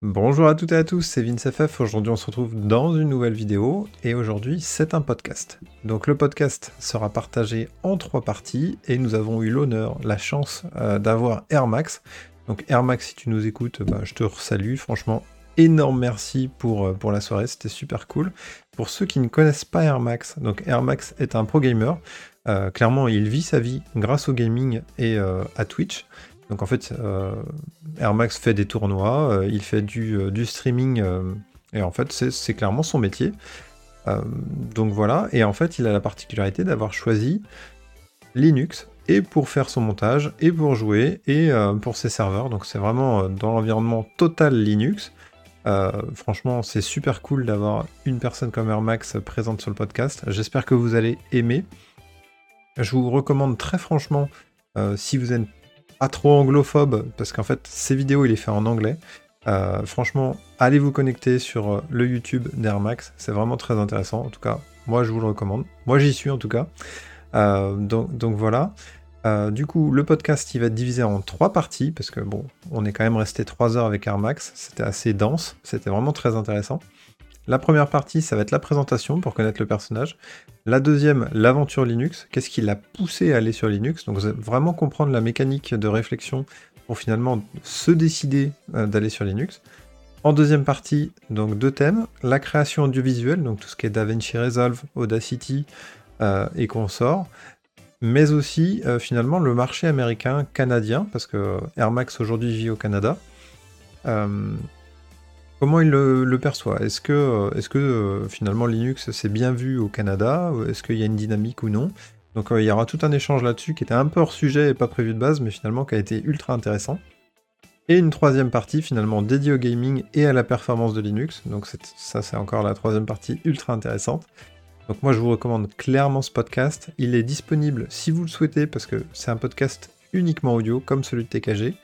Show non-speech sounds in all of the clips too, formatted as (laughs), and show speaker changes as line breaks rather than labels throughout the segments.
Bonjour à toutes et à tous, c'est VinceFF. Aujourd'hui, on se retrouve dans une nouvelle vidéo et aujourd'hui, c'est un podcast. Donc, le podcast sera partagé en trois parties et nous avons eu l'honneur, la chance euh, d'avoir Air Max. Donc, Air Max, si tu nous écoutes, bah, je te salue. Franchement, énorme merci pour, euh, pour la soirée, c'était super cool. Pour ceux qui ne connaissent pas Air Max, donc Air Max est un pro gamer. Euh, clairement, il vit sa vie grâce au gaming et à Twitch. Donc en fait, euh, Air Max fait des tournois, euh, il fait du, euh, streaming, et en fait c'est clairement son métier. donc voilà, et en fait il a la particularité d'avoir choisi Linux, et pour faire son montage, et pour jouer, et pour ses serveurs. Donc c'est vraiment dans l'environnement total Linux. franchement, c'est super cool d'avoir une personne comme Air Max présente sur le podcast. J'espère que vous allez aimer. Je vous recommande très franchement, si vous êtes pas trop anglophobe, parce qu'en fait, ces vidéos, il est fait en anglais. Euh, franchement, allez vous connecter sur euh, le YouTube d'Air Max, c'est vraiment très intéressant. En tout cas, moi, je vous le recommande. Moi, j'y suis en tout cas. Euh, donc, donc, voilà. du coup, le podcast, il va être divisé en trois parties, parce que bon, on est quand même resté trois heures avec Air Max. C'était assez dense, c'était vraiment très intéressant. La première partie, ça va être la présentation pour connaître le personnage. La deuxième, l'aventure Linux. Qu'est-ce qui l'a poussé à aller sur Linux? Donc vraiment comprendre la mécanique de réflexion pour finalement se décider euh, d'aller sur Linux. En deuxième partie, donc deux thèmes la création audiovisuelle, donc tout ce qui est DaVinci Resolve, Audacity euh, et consorts, mais aussi euh, finalement le marché américain canadien, parce que Air Max aujourd'hui vit au Canada. Comment il le, perçoit? Est-ce que, euh, est que euh, finalement Linux s'est bien vu au Canada? Est-ce qu'il y a une dynamique ou non? Donc euh, il y aura tout un échange là-dessus qui était un peu hors sujet et pas prévu de base, mais finalement qui a été ultra intéressant. Et une troisième partie finalement dédiée au gaming et à la performance de Linux. Donc ça c'est encore la troisième partie ultra intéressante. Donc moi je vous recommande clairement ce podcast. Il est disponible si vous le souhaitez parce que c'est un podcast uniquement audio comme celui de TKG.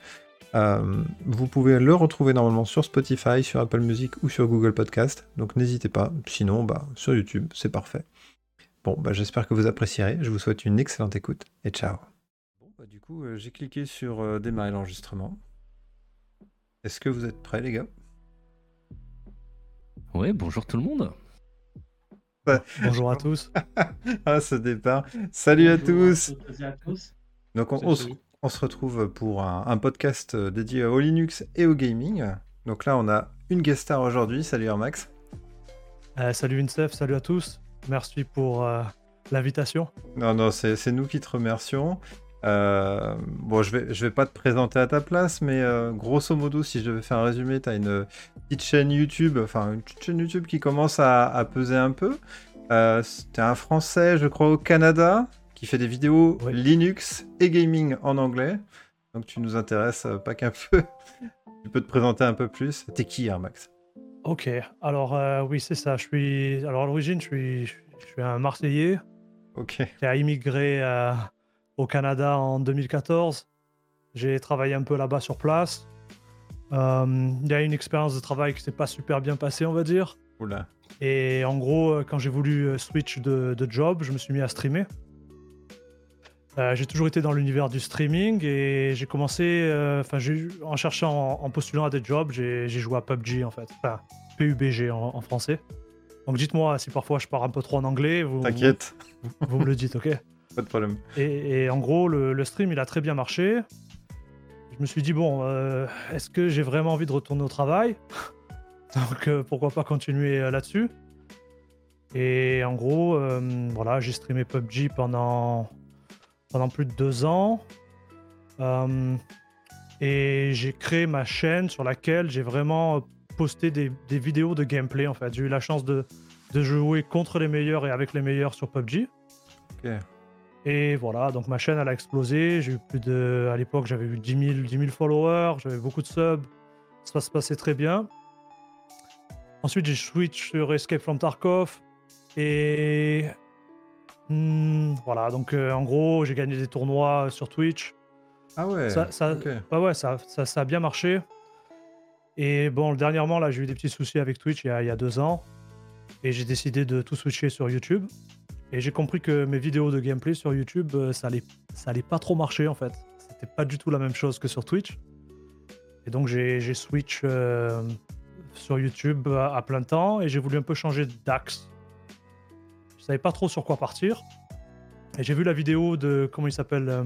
Euh, vous pouvez le retrouver normalement sur Spotify, sur Apple Music ou sur Google Podcast. Donc n'hésitez pas. Sinon, bah, sur YouTube, c'est parfait. Bon, bah, j'espère que vous apprécierez. Je vous souhaite une excellente écoute et ciao. Bon, bah, du coup, euh, j'ai cliqué sur euh, démarrer l'enregistrement. Est-ce que vous êtes prêts, les gars?
Ouais, bonjour tout le monde.
Bonjour à tous. (laughs)
ah, ce départ. Salut à tous. Donc, on, on, on se retrouve pour un, podcast euh, dédié au Linux et au gaming. Donc là, on a une guest star aujourd'hui. Salut Max.
Euh, salut Vincef, salut à tous. Merci pour euh, l'invitation.
Non, non, c'est nous qui te remercions. bon, je vais, je vais pas te présenter à ta place, mais grosso modo, si je devais faire un résumé, tu as une petite chaîne YouTube, enfin une petite chaîne YouTube qui commence à, peser un peu. Euh, es un Français, je crois, au Canada qui fait des vidéos Linux et gaming en anglais. Donc tu nous intéresses euh, pas qu'un (laughs) peu. tu peux te présenter un peu plus. T'es qui, hein, Max?
Ok, alors euh, oui, c'est ça. Je suis, alors à l'origine, je suis, je suis un Marseillais.
Ok.
Qui a immigré euh, au Canada en 2014. J'ai travaillé un peu là-bas sur place. Il y a une expérience de travail qui s'est pas super bien passée, on va dire.
Oula.
Et en gros, quand j'ai voulu switch de, de, job, je me suis mis à streamer. Euh, j'ai toujours été dans l'univers du streaming et j'ai commencé, euh, en cherchant, en, postulant à des jobs, j'ai joué à PUBG en fait, enfin PUBG en, français. Donc dites-moi si parfois je pars un peu trop en anglais.
T'inquiète.
Vous, me le dites, ok? (laughs)
Pas de problème.
Et, en gros, le, stream, il a très bien marché. Je me suis dit, bon, euh, est-ce que j'ai vraiment envie de retourner au travail? (laughs) Donc pourquoi pas continuer là-dessus? Et en gros, voilà, j'ai streamé PUBG pendant pendant plus de deux ans. Euh, et j'ai créé ma chaîne sur laquelle j'ai vraiment posté des, vidéos de gameplay en fait. J'ai eu la chance de, de, jouer contre les meilleurs et avec les meilleurs sur PUBG. Et voilà, donc ma chaîne elle a explosé. J'ai eu plus de. À l'époque, j'avais eu 10 000, 10 000 followers, j'avais beaucoup de subs. Ça se passait très bien. Ensuite, j'ai switch sur Escape from Tarkov. Et Hmm, voilà, donc euh, en gros, j'ai gagné des tournois sur Twitch.
Ah ouais.
Ça, ça, ouais, ça, ça, a bien marché. Et bon, dernièrement, là, j'ai eu des petits soucis avec Twitch il y a, deux ans. Et j'ai décidé de tout switcher sur YouTube. Et j'ai compris que mes vidéos de gameplay sur YouTube, euh, ça allait, ça allait pas trop marcher en fait. C'était pas du tout la même chose que sur Twitch. Et donc j'ai switch, euh, sur YouTube à plein temps et j'ai voulu un peu changer d'axe. Je savais pas trop sur quoi partir. Et j'ai vu la vidéo de. Comment il s'appelle euh,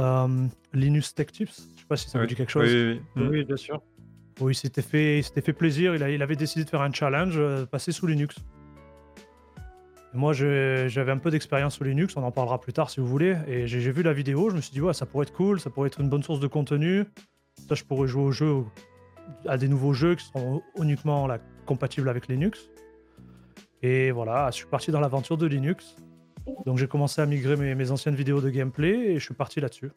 euh, Linus Tech Tips. Je sais pas si ça vous
Oui.
dit quelque chose.
Oui, oui, oui.
Oui, bien sûr.
Où il s'était fait, il s'était fait plaisir, il, a- il avait décidé de faire un challenge, euh, passer sous Linux. Et moi, je- j'avais un peu d'expérience sous Linux, on en parlera plus tard si vous voulez. Et j'ai j'ai vu la vidéo, je me suis dit, ouais, ça pourrait être cool, ça pourrait être une bonne source de contenu. Ça, je pourrais jouer au jeu, à des nouveaux jeux qui seront uniquement là, compatibles avec Linux. Et voilà, je suis parti dans l'aventure de Linux. Donc j'ai commencé à migrer mes, mes anciennes vidéos de gameplay et je suis parti là-dessus.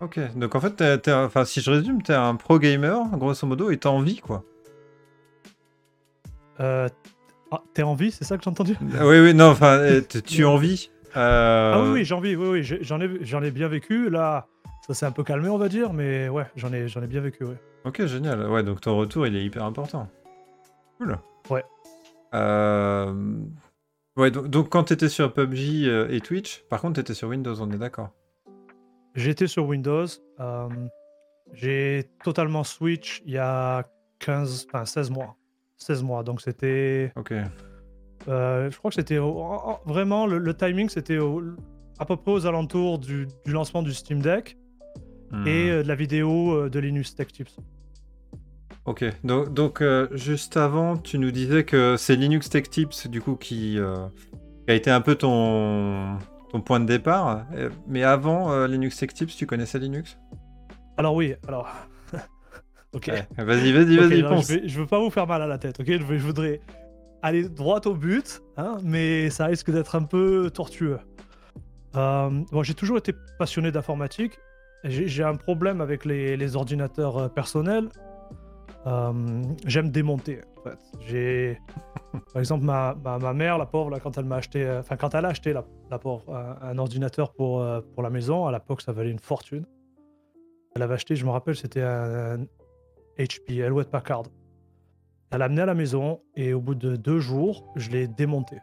Ok, donc en fait, un- enfin, si je résume, t'es un pro gamer, grosso modo, et t'as envie, quoi.
Euh, ah, T'es en vie, c'est ça que j'ai entendu?
Ah oui, oui, non, enfin, t- (laughs) tu en vis euh,
Ah oui, oui, j'ai envie, oui, oui, j'en ai, j'en ai bien vécu. Là, ça s'est un peu calmé, on va dire, mais ouais, j'en ai, j'en ai bien vécu, ouais.
Ok, génial. Ouais, donc ton retour, il est hyper important. Cool. Euh, Ouais, donc, donc quand t'étais sur PUBG euh, et Twitch, par contre, t'étais sur Windows, on est d'accord.
J'étais sur Windows. euh, j'ai totalement switch il y a 15, enfin 16 mois. 16 mois, donc c'était.
Ok.
euh, je crois que c'était vraiment le, le timing, c'était à peu près aux alentours du, du lancement du Steam Deck
Hmm.
et de la vidéo de Linus Tech Tips.
Ok, donc, donc euh, juste avant, tu nous disais que c'est Linux Tech Tips, du coup, qui, euh, qui a été un peu ton, ton point de départ. Euh, Mais avant euh, Linux Tech Tips, tu connaissais Linux?
Alors oui, alors. (laughs) ok.
Ouais, Vas-y, vas-y, vas-y, pense.
je, vais- je veux pas vous faire mal à la tête, ok? Je, vais- je voudrais aller droit au but, hein, mais ça risque d'être un peu tortueux. Bon, j'ai toujours été passionné d'informatique. J'ai un problème avec les, les ordinateurs personnels. Euh, J'aime démonter. En fait. J'ai, par exemple, ma, ma, ma mère, la pauvre, là, quand elle m'a acheté, euh, enfin quand elle a acheté la, la pauvre un, un ordinateur pour euh, pour la maison, à l'époque ça valait une fortune. Elle avait acheté, je me rappelle, c'était un, un HP, Hewlett Packard. Elle l'a amené à la maison et au bout de deux jours, je l'ai démonté.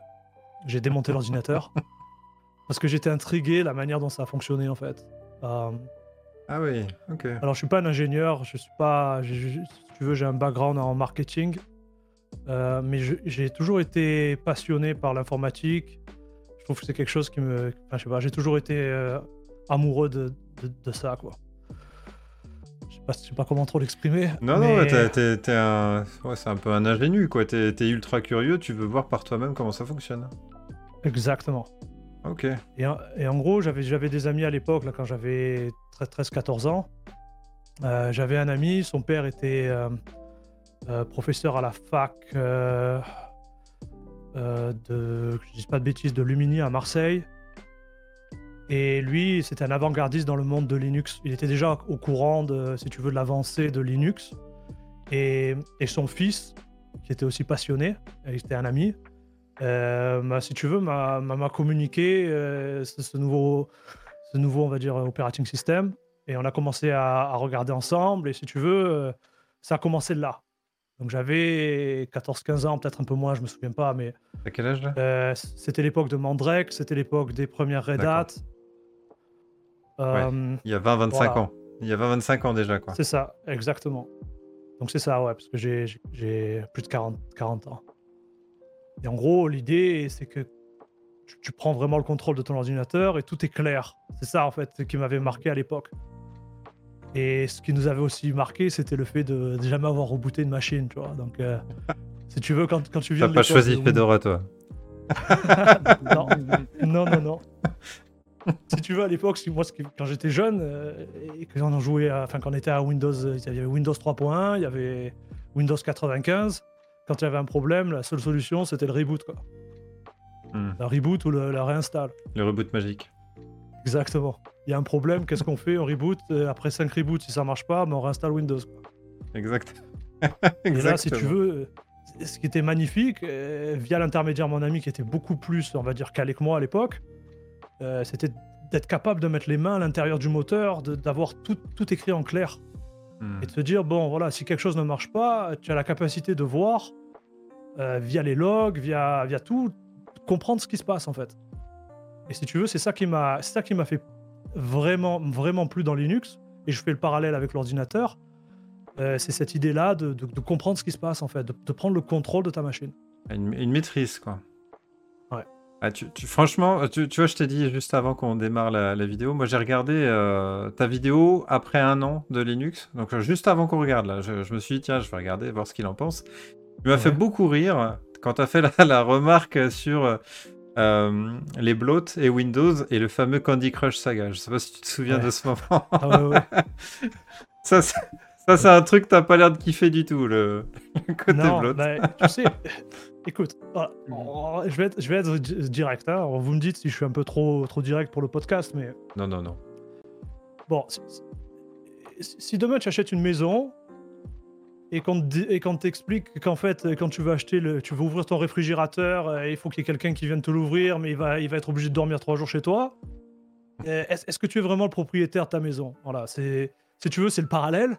J'ai démonté l'ordinateur (laughs) parce que j'étais intrigué la manière dont ça fonctionnait en fait.
Ah oui, ok.
alors je suis pas un ingénieur, je suis pas, tu veux, j'ai un background en marketing, euh, mais j'ai toujours été passionné par l'informatique. Je trouve que c'est quelque chose qui me, enfin, je sais pas, j'ai toujours été euh, amoureux de, de- de ça quoi. Je sais pas, je sais pas comment trop l'exprimer.
Non,
mais-
non, t'es- un... ouais, c'est un peu un ingénu, quoi. T'es t'es ultra curieux, tu veux voir par toi-même comment ça fonctionne.
Exactement.
Ok.
Et, en- et en gros, j'avais j'avais des amis à l'époque, là, quand j'avais 13-14 ans. Euh, j'avais un ami, son père était euh, euh, professeur à la fac de, je dise pas de bêtises, de Lumini à Marseille. Et lui, c'était un avant-gardiste dans le monde de Linux. Il était déjà au courant, de, si tu veux, de l'avancée de Linux. Et, et son fils, qui était aussi passionné, il était un ami, si tu veux, m'a, communiqué ce, ce nouveau, ce nouveau, on va dire, operating system. Et on a commencé à, à regarder ensemble. Et si tu veux, euh, ça a commencé là. Donc j'avais 14-15 ans, peut-être un peu moins, je me souviens pas, mais
T'as quel âge là?
euh, c'était l'époque de Mandrake, c'était l'époque des premières Red. Hat. Euh,
Il y a 20-25
Voilà.
ans. Il y a 20-25 ans déjà, quoi.
C'est ça, exactement. Donc c'est ça, ouais, parce que j'ai plus de 40, 40 ans. Et en gros, l'idée, c'est que tu, tu prends vraiment le contrôle de ton ordinateur et tout est clair. C'est ça, en fait, qui m'avait marqué à l'époque. Et ce qui nous avait aussi marqué, c'était le fait de, de jamais avoir rebooté une machine, tu vois. Donc, euh, (laughs) si tu veux, quand, quand tu viens
T'as pas choisi
de
Fedora, toi.
non, non, non, non. (laughs) si tu veux, à l'époque, si- moi, quand j'étais jeune, euh, et que on en jouait, à- enfin, quand on était à Windows, euh, il y avait Windows 3.1, il y avait Windows 95. Quand il y avait un problème, la seule solution, c'était le reboot, quoi.
Hmm.
Le reboot ou le, la réinstalle.
Le reboot magique.
Exactement. Il y a un problème, qu'est-ce qu'on fait? On reboot. euh, après 5 reboots, si ça marche pas, mais on réinstalle Windows.
Exact. (laughs)
Et là, si tu veux, euh, ce qui était magnifique, euh, via l'intermédiaire mon ami qui était beaucoup plus, on va dire, calé que moi à l'époque, euh, c'était d'être capable de mettre les mains à l'intérieur du moteur, d'avoir tout, tout écrit en clair.
Hmm.
Et de se dire, bon, voilà, si quelque chose ne marche pas, tu as la capacité de voir, euh, via les logs, via, via tout, comprendre ce qui se passe en fait. Et si tu veux, c'est ça qui m'a c'est ça qui m'a fait vraiment, vraiment plu dans Linux. Et je fais le parallèle avec l'ordinateur. Euh, c'est cette idée-là de, de- de comprendre ce qui se passe, en fait, de, de prendre le contrôle de ta machine.
Une, une maîtrise, quoi.
Ouais.
Ah, tu, tu- franchement, tu, tu vois, je t'ai dit juste avant qu'on démarre la, la vidéo, moi j'ai regardé euh, ta vidéo après un an de Linux, donc euh, juste avant qu'on regarde là, je, je me suis dit, tiens, je vais regarder, voir ce qu'il en pense. Il m'a fait
Ouais.
beaucoup rire quand tu as fait la, la remarque sur euh, les bloats et Windows et le fameux Candy Crush Saga. Je sais pas si tu te souviens
Ouais.
de ce moment.
Ah ouais, ouais. (laughs)
ça, c'est- ça, c'est un truc que t'as pas l'air de kiffer du tout, le, le côté
non,
bloat.
bah, tu sais, (laughs) écoute, voilà, on- je, vais être, je vais être di- direct. hein. Vous me dites si je suis un peu trop, trop direct pour le podcast, mais
Non, non, non.
bon, si, si- si demain tu achètes une maison et qu'on qu'on t'explique qu'en fait, euh, quand tu veux acheter, le, tu veux ouvrir ton réfrigérateur, euh, il faut qu'il y ait quelqu'un qui vienne te l'ouvrir, mais il va, il va être obligé de dormir trois jours chez toi. euh, Est-ce que tu es vraiment le propriétaire de ta maison? Voilà, c'est, si tu veux, c'est le parallèle.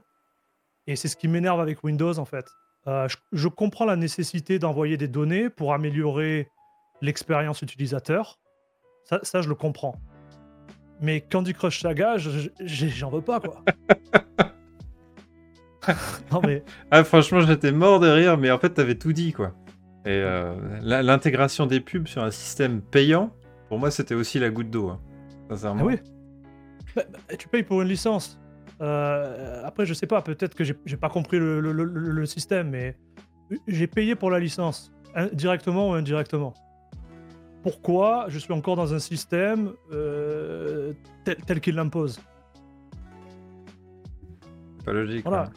Et c'est ce qui m'énerve avec Windows en fait. Je, comprends la nécessité d'envoyer des données pour améliorer l'expérience utilisateur. Ça, je le comprends. Mais Candy Crush Saga, j'en veux pas quoi. (laughs) (laughs) non mais
Ah, franchement, j'étais mort de rire, mais en fait, t'avais tout dit, quoi. Et euh, l'intégration des pubs sur un système payant, pour moi, c'était aussi la goutte d'eau. hein. Sincèrement.
Ah oui. Bah, bah, tu payes pour une licence. Euh, après, je sais pas, peut-être que j'ai pas compris le, le- le- le- le système, mais j'ai payé pour la licence, directement ou indirectement. Pourquoi je suis encore dans un système euh, tel, tel qu'il l'impose?
Pas logique.
Voilà.
ouais.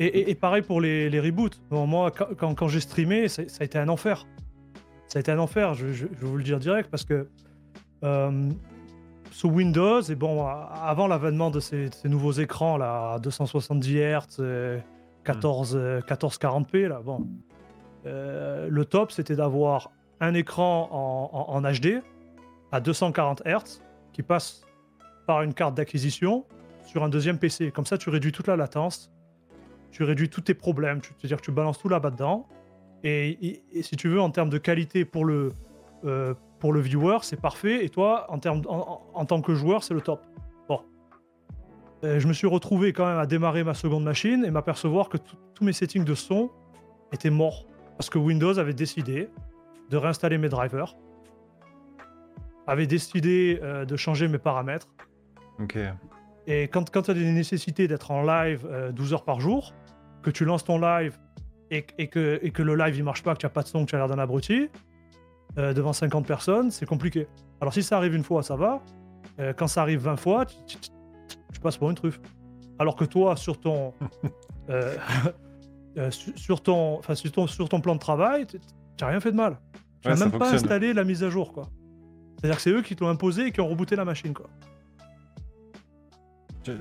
Et, et- et pareil pour les, les reboots. Bon, moi, quand, j'ai streamé, ça, ça a été un enfer. Ça a été un enfer, je, je- je vais vous le dire direct, parce que euh, sous Windows, et bon, avant l'avènement de ces, nouveaux écrans là, à 270 Hz, euh, 14, euh, 1440p, là, bon, euh, le top c'était d'avoir un écran en, en- en HD à 240 Hz qui passe par une carte d'acquisition sur un deuxième PC. Comme ça, tu réduis toute la latence, tu réduis tous tes problèmes, tu- c'est-à-dire tu balances tout là-bas dedans. Et, et- et si tu veux, en termes de qualité pour le, euh, pour le viewer, c'est parfait. Et toi, en, termes, en, en- en tant que joueur, c'est le top. Bon. Euh, je me suis retrouvé quand même à démarrer ma seconde machine et m'apercevoir que tous mes settings de son étaient morts. Parce que Windows avait décidé de réinstaller mes drivers, avait décidé euh, de changer mes paramètres.
Ok.
Et quand, quand tu as des nécessités d'être en live euh, 12 heures par jour, que tu lances ton live et, et que, et que le live il marche pas, que tu n'as pas de son, que tu as l'air d'un abruti, euh, devant 50 personnes, c'est compliqué. Alors si ça arrive une fois, ça va. Euh, quand ça arrive 20 fois, tu, tu- tu- tu passes pour une truffe. Alors que toi, sur ton, (laughs) euh, sur, sur ton, enfin, sur, ton, sur ton plan de travail, tu n'as rien fait de mal. Tu n'as même pas
fonctionne.
installé la mise à jour. quoi. C'est-à-dire que c'est eux qui t'ont imposé et qui ont rebooté la machine. quoi.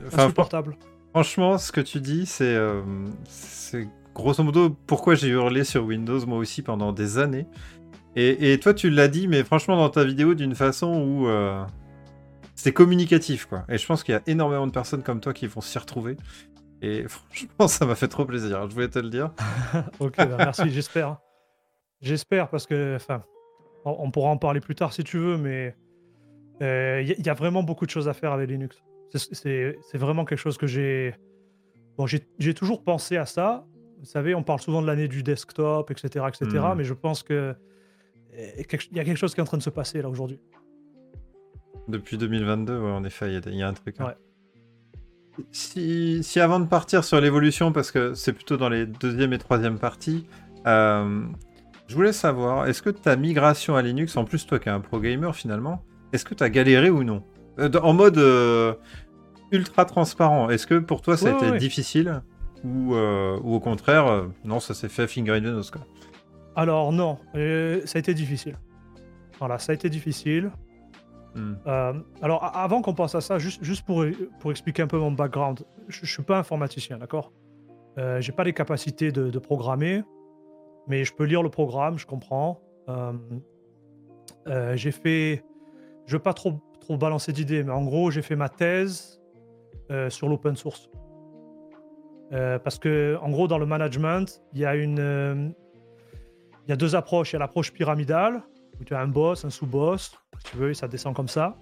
Enfin,
Insupportable.
Franchement, ce que tu dis, c'est euh, c'est grosso modo pourquoi j'ai hurlé sur Windows moi aussi pendant des années. Et, toi, tu l'as dit, mais franchement, dans ta vidéo, d'une façon où euh, c'est communicatif, quoi. Et je pense qu'il y a énormément de personnes comme toi qui vont s'y retrouver. Et (laughs) franchement, ça m'a fait trop plaisir. Je voulais te le dire. (laughs)
Ok, bah, merci, j'espère. hein. J'espère parce que, enfin, on, pourra en parler plus tard si tu veux, mais il a- y a vraiment beaucoup de choses à faire avec Linux. C'est- vraiment quelque chose que j'ai. Bon, j'ai toujours pensé à ça. Vous savez, on parle souvent de l'année du desktop, etc., etc.
Mhm.
Mais je pense que quelque- il y a quelque chose qui est en train de se passer là aujourd'hui.
Depuis 2022, ouais, en effet, il y a- il y, a un truc. hein.
Ouais.
Si, si avant de partir sur l'évolution, parce que c'est plutôt dans les deuxième et troisième parties, euh, je voulais savoir, est-ce que ta migration à Linux, en plus toi qui es un pro gamer finalement, est-ce que tu as galéré ou non? Euh, En mode euh, ultra transparent, est-ce que pour toi ça a été
ouais,
difficile ou, euh, ou au contraire, euh, non, ça s'est fait finger in the nose quoi.
Alors non, euh, ça a été difficile. Voilà, ça a été difficile.
Hmm.
Alors, avant qu'on passe à ça, juste, juste pour, pour expliquer un peu mon background, je, je suis pas informaticien, d'accord? J'ai pas les capacités de, de programmer, mais je peux lire le programme, je comprends. J'ai fait, je veux pas trop, trop balancer d'idées, mais en gros, j'ai fait ma thèse euh, sur l'open source. Euh, parce que, en gros, dans le management, il y a une, euh, il y a deux approches. Il y a l'approche pyramidale, où tu as un boss, un sous-boss, si tu veux, et ça descend comme ça.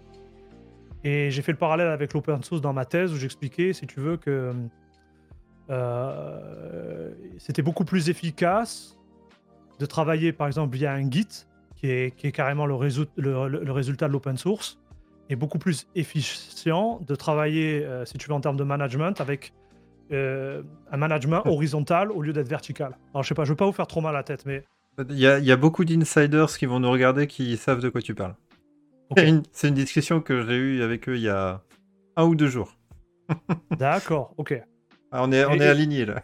Et j'ai fait le parallèle avec l'open source dans ma thèse, où j'expliquais, si tu veux, que c'était beaucoup plus efficace de travailler par exemple via un Git, qui est, carrément le, résultat de l'open source, beaucoup plus efficient de travailler, euh, si tu veux, en termes de management, avec euh, un management (laughs) horizontal au lieu d'être vertical. Alors je sais pas, je veux pas vous faire trop mal à la tête, mais...
Il y a, y a beaucoup d'insiders qui vont nous regarder qui savent de quoi tu parles. (laughs) C'est une, une, discussion que j'ai eue avec eux il y a un ou deux jours. (laughs)
D'accord, ok.
Ah, on est, on est aligné là.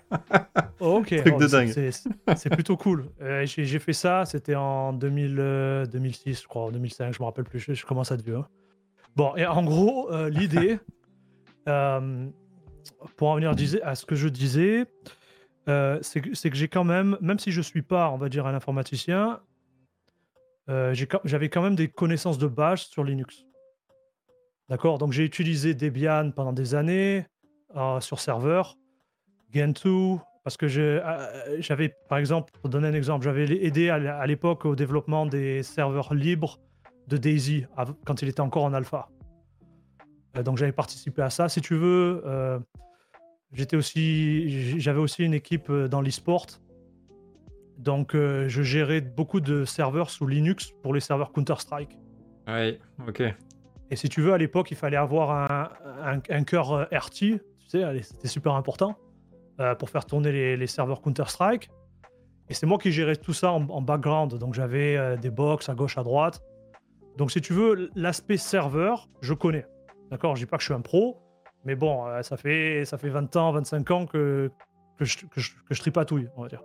ok,
Truc de dingue.
C'est plutôt cool. Euh, j'ai fait ça, c'était en 2000, 2006, euh, je crois, en 2005, je me rappelle plus, je, commence à être vieux. Hein. Bon, et en gros, euh, l'idée, pour en venir à ce que je disais, c'est que, que j'ai quand même, même si je suis pas, on va dire, un informaticien, j'avais quand même des connaissances de base sur Linux. D'accord? Donc j'ai utilisé Debian pendant des années sur serveur. Gentoo, parce que euh, j'avais, par exemple, pour donner un exemple, j'avais aidé à l'époque au développement des serveurs libres de Daisy quand il était encore en alpha. Euh, donc j'avais participé à ça. Si tu veux, euh, j'étais aussi, j'avais aussi une équipe dans l'e-sport. Donc je gérais beaucoup de serveurs sous Linux pour les serveurs Counter-Strike.
Oui, ok.
Et si tu veux, à l'époque, il fallait avoir un, un, un cœur RT, tu sais, c'était super important. Euh, pour faire tourner les, serveurs Counter-Strike. Et c'est moi qui gérais tout ça en, background. Donc j'avais euh, des box à gauche, à droite. Donc si tu veux, l'aspect serveur, je connais. D'accord Je dis pas que je suis un pro, mais bon, euh, ça, fait, ça fait 20 ans, 25 ans que, que, je, que, je, que je tripatouille, on va dire.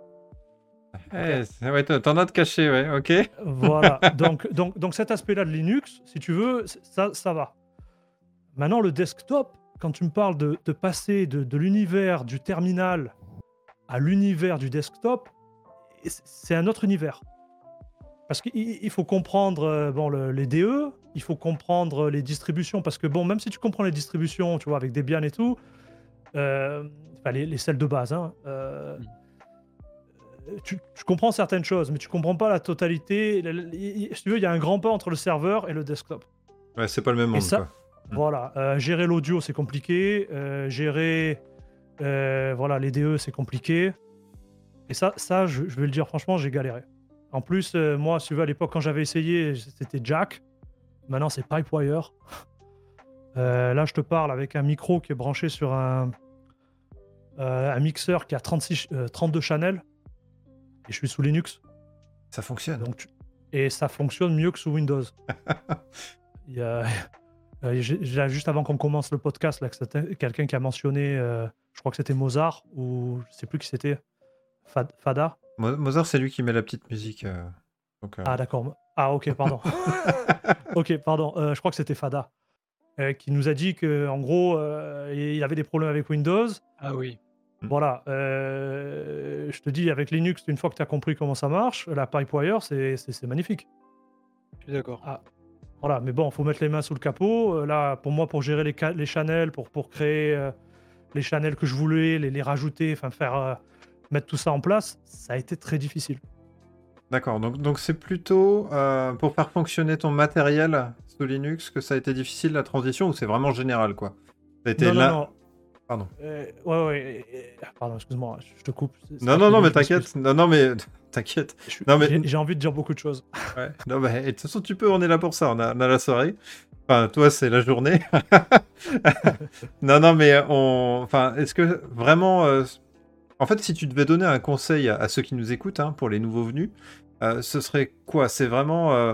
Eh, ouais, t'en as de caché, ouais, ok.
Voilà, (laughs) donc, donc, donc cet aspect-là de Linux, si tu veux, ça, ça va. Maintenant, le desktop, quand tu me parles de, passer de, l'univers du terminal à l'univers du desktop, c'est un autre univers. Parce qu'il faut comprendre euh, bon, les DE, il faut comprendre les distributions, parce que bon, même si tu comprends les distributions, tu vois, avec Debian et tout, euh, les, les, celles de base, hein, euh, tu, comprends certaines choses, mais tu comprends pas la totalité. Si tu veux, il y a un grand pas entre le serveur et le desktop.
Ouais, c'est pas le même monde. quoi.
Mm. Voilà, euh, gérer l'audio c'est compliqué, gérer voilà les DE c'est compliqué. Et ça, ça je, vais le dire franchement, j'ai galéré. En plus, moi, si tu veux, à l'époque quand j'avais essayé, c'était Jack. Maintenant c'est Pipewire. (laughs) là, je te parle avec un micro qui est branché sur un, un mixeur qui a 36, 32 channels. Et je suis sous Linux.
Ça fonctionne.
Donc, Et ça fonctionne mieux que sous Windows. (laughs) Il y a euh, juste avant qu'on commence le podcast, là, quelqu'un qui a mentionné, euh, je crois que c'était Mozart, ou je sais plus qui c'était, Fada.
Mozart, c'est lui qui met la petite musique. Euh,
ah, d'accord. Ah, ok, pardon. (laughs) (laughs) ok, pardon. je crois que c'était Fada. qui nous a dit que en gros, il avait des problèmes avec Windows.
Ah oui.
Hmm. Voilà. je te dis, avec Linux, une fois que tu as compris comment ça marche, la Pipewire, c'est magnifique.
Je suis d'accord.
Ah, voilà, mais bon, il faut mettre les mains sous le capot. Euh, là, pour moi, pour gérer les, les channels, pour, pour créer euh, les channels que je voulais, les, les rajouter, enfin faire euh, mettre tout ça en place, ça a été très difficile.
D'accord, donc donc c'est plutôt pour faire fonctionner ton matériel sous Linux que ça a été difficile la transition ou c'est vraiment général quoi?
Ça a été là... non,
Pardon.
ouais, ouais. Pardon, excuse-moi, je te coupe.
Non, non, non, mais (laughs) t'inquiète. Non, non, mais t'inquiète.
J'ai envie de dire beaucoup de choses. (laughs)
Ouais. Non, mais de toute façon, tu peux, on est là pour ça, on a, la soirée. Enfin, toi, c'est la journée. (laughs) non, non, mais on. Enfin, est-ce que vraiment. Euh, en fait, si tu devais donner un conseil à, ceux qui nous écoutent, hein, pour les nouveaux venus, euh, ce serait quoi? C'est vraiment. Euh,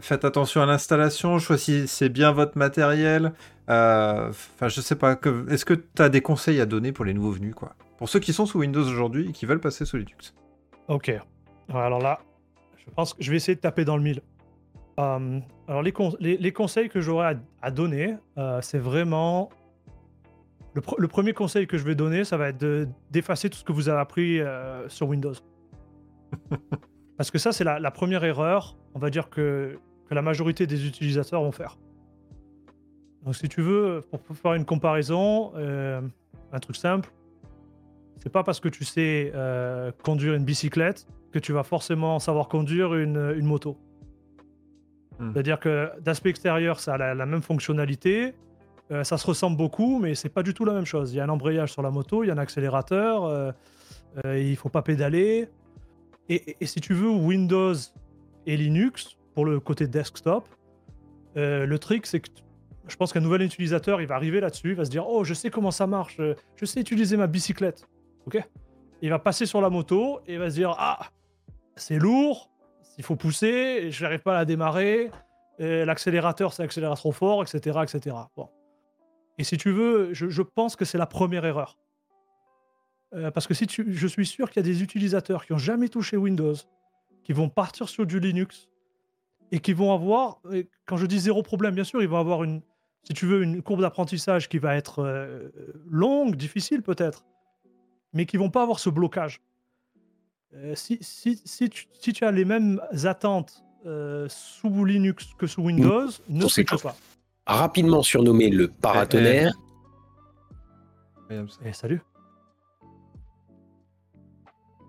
faites attention à l'installation, choisissez bien votre matériel. Enfin, je sais pas. Est-ce que tu as des conseils à donner pour les nouveaux venus, quoi? Pour ceux qui sont sous Windows aujourd'hui et qui veulent passer sous Linux
Ok. Alors là, je pense que je vais essayer de taper dans le mille. Euh, alors les, les, conseils que j'aurais à, donner, euh, c'est vraiment... Le, premier conseil que je vais donner, ça va être d'effacer tout ce que vous avez appris euh, sur Windows. (laughs) Parce que ça, c'est la, première erreur, on va dire, que, que la majorité des utilisateurs vont faire. Donc si tu veux, pour faire une comparaison, un truc simple, c'est pas parce que tu sais euh, conduire une bicyclette que tu vas forcément savoir conduire une, moto. Hmm. C'est-à-dire que d'aspect extérieur, ça a la, même fonctionnalité. Euh, ça se ressemble beaucoup, mais c'est pas du tout la même chose. Il y a un embrayage sur la moto, il y a un accélérateur, euh, euh, il faut pas pédaler. Et, si tu veux, Windows et Linux, pour le côté desktop, euh, le truc, c'est que je pense qu'un nouvel utilisateur, il va arriver là-dessus, il va se dire Oh, je sais comment ça marche, euh, je sais utiliser ma bicyclette. Ok? Il va passer sur la moto et il va se dire Ah, c'est lourd, il faut pousser, je n'arrive pas à la démarrer, l'accélérateur, ça accélère trop fort, etc. etc. Bon. Et si tu veux, je, je pense que c'est la première erreur. Euh, parce que si tu, je suis sûr qu'il y a des utilisateurs qui n'ont jamais touché Windows, qui vont partir sur du Linux et qui vont avoir, quand je dis zéro problème, bien sûr, ils vont avoir une, si tu veux, une courbe d'apprentissage qui va être euh, longue, difficile peut-être, mais qui vont pas avoir ce blocage. Euh, si, si, si, tu, si tu as les mêmes attentes euh, sous Linux que sous Windows, ne
On sait
switch pas.
Rapidement surnommé le paratonnerre.
Williams.
Et salut.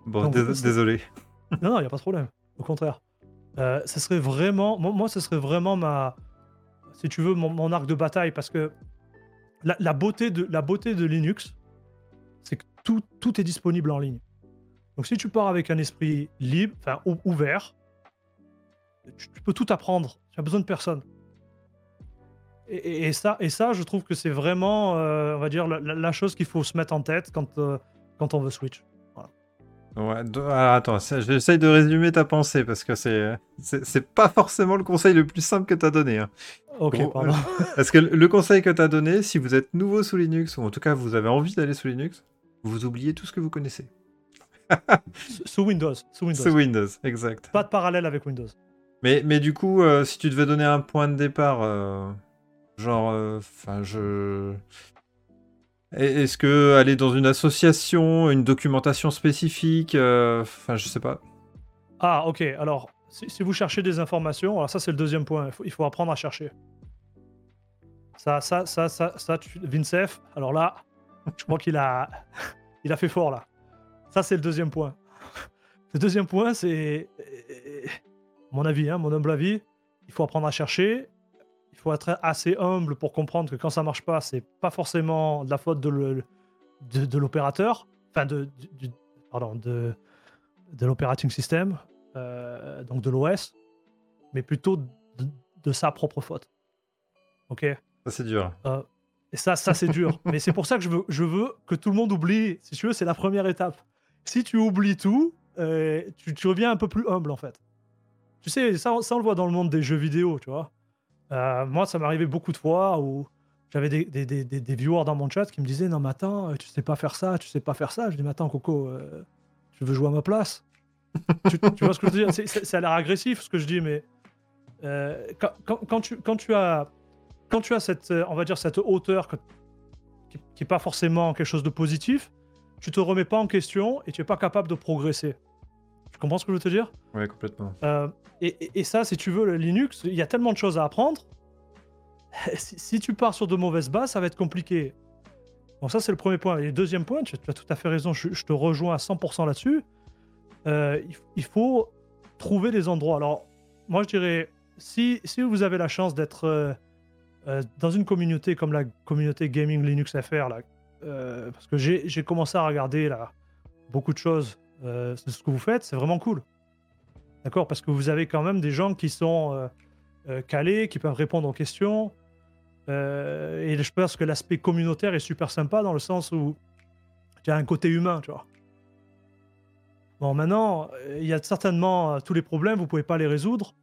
Bon,
Donc,
dés-
c'est-
désolé. (laughs)
Non, non, il n'y a pas de problème. Au contraire. Euh, ce serait vraiment. Moi, moi, ce serait vraiment ma. Si tu veux, mon, mon arc de bataille. Parce que la, la beauté, de, la beauté de Linux, c'est que tout, tout est disponible en ligne. Donc, si tu pars avec un esprit libre, enfin ou- ouvert, tu, tu peux tout apprendre. Tu as besoin de personne. Et, et- et ça, et ça, je trouve que c'est vraiment, euh, on va dire, la, chose qu'il faut se mettre en tête quand, euh, quand on veut switch.
Ouais, do- alors, attends, j'essaye de résumer ta pensée parce que c'est c'est pas forcément le conseil le plus simple que tu as donné. hein.
Ok,
Gros-
pardon. (laughs)
Parce que le conseil que tu as donné, si vous êtes nouveau sous Linux, ou en tout cas vous avez envie d'aller sous Linux, vous oubliez tout ce que vous connaissez.
Sous Windows. Sous Windows.
Sous Windows, exact.
Pas de parallèle avec Windows.
Mais, mais du coup, euh, si tu devais donner un point de départ, genre, enfin, je. Est-ce que aller dans une association, une documentation spécifique, enfin, je sais pas.
Ah, ok. Alors, si, vous cherchez des informations, alors ça, c'est le deuxième point. Il faut, apprendre à chercher. Ça, ça, ça, ça, ça. Vincef, alors là, je crois qu'il a, (laughs) il a fait fort, là. Ça, c'est le deuxième point. Le deuxième point, c'est, euh, mon avis, hein, mon humble avis, il faut apprendre à chercher. Il faut être assez humble pour comprendre que quand ça marche pas, c'est pas forcément de la faute de, le- de, de l'opérateur, enfin de, du- pardon, de, de l'operating system, euh, donc de l'OS, mais plutôt de, de sa propre faute. Ok?
Ça, c'est dur.
Et ça, ça c'est dur. (laughs) mais c'est pour ça que je veux, je veux que tout le monde oublie. Si tu veux, c'est la première étape. Si tu oublies tout, euh, tu, tu reviens un peu plus humble en fait. Tu sais, ça, ça on le voit dans le monde des jeux vidéo, tu vois. Euh, moi, ça m'est arrivé beaucoup de fois où j'avais des, des, des, des- viewers dans mon chat qui me disaient Non, mais attends, euh, tu sais pas faire ça, tu sais pas faire ça. Je dis Mais attends, Coco, euh, tu veux jouer à ma place? (laughs) Tu, tu vois ce que je veux dire? C'est- c'est- Ça a l'air agressif ce que je dis, mais euh, quand, quand- quand tu, quand tu as quand tu as cette, on va dire, cette hauteur que- qui n'est pas forcément quelque chose de positif, tu te remets pas en question et tu es pas capable de progresser. Comprends ce que je veux te dire
Ouais, complètement.
Euh, et, et- et ça, si tu veux, le Linux, il y a tellement de choses à apprendre. (laughs) Si, si tu pars sur de mauvaises bases, ça va être compliqué. Bon, ça, c'est le premier point. Et le deuxième point, tu, tu as tout à fait raison, je, je te rejoins à 100% là-dessus. Euh, il, il faut trouver des endroits. Alors, moi, je dirais, si, si vous avez la chance d'être euh, dans une communauté comme la communauté Gaming Linux FR, là, parce que j'ai j'ai commencé à regarder là, beaucoup de choses euh, ce que vous faites, c'est vraiment cool. D'accord Parce que vous avez quand même des gens qui sont euh, euh, calés, qui peuvent répondre aux questions. Et je pense que l'aspect communautaire est super sympa dans le sens où il y a un côté humain, tu vois. Bon, maintenant, il y a certainement tous les problèmes, vous pouvez pas les résoudre.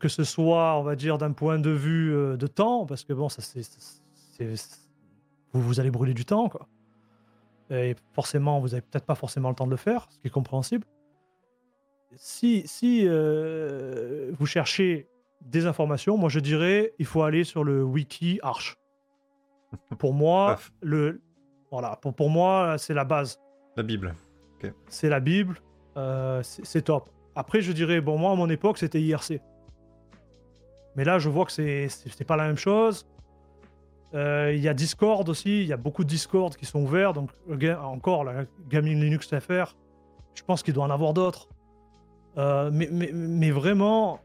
Que ce soit, on va dire, d'un point de vue de temps, parce que bon, ça c'est- Vous, vous allez brûler du temps, quoi. Et forcément, vous avez peut-être pas forcément le temps de le faire, ce qui est compréhensible. Si, si euh, vous cherchez des informations, moi je dirais il faut aller sur le wiki Arch. (laughs) Pour moi, le voilà, pour, pour moi c'est la base,
La Bible.
c'est la Bible, euh, c'est top. Après je dirais bon moi à mon époque c'était IRC, mais là je vois que c'est pas la même chose. Euh, Il y a Discord aussi, il y a beaucoup de Discord qui sont ouverts, donc again, encore la Gaming Linux FR, je pense qu'il doit en avoir d'autres. Euh, mais, vraiment,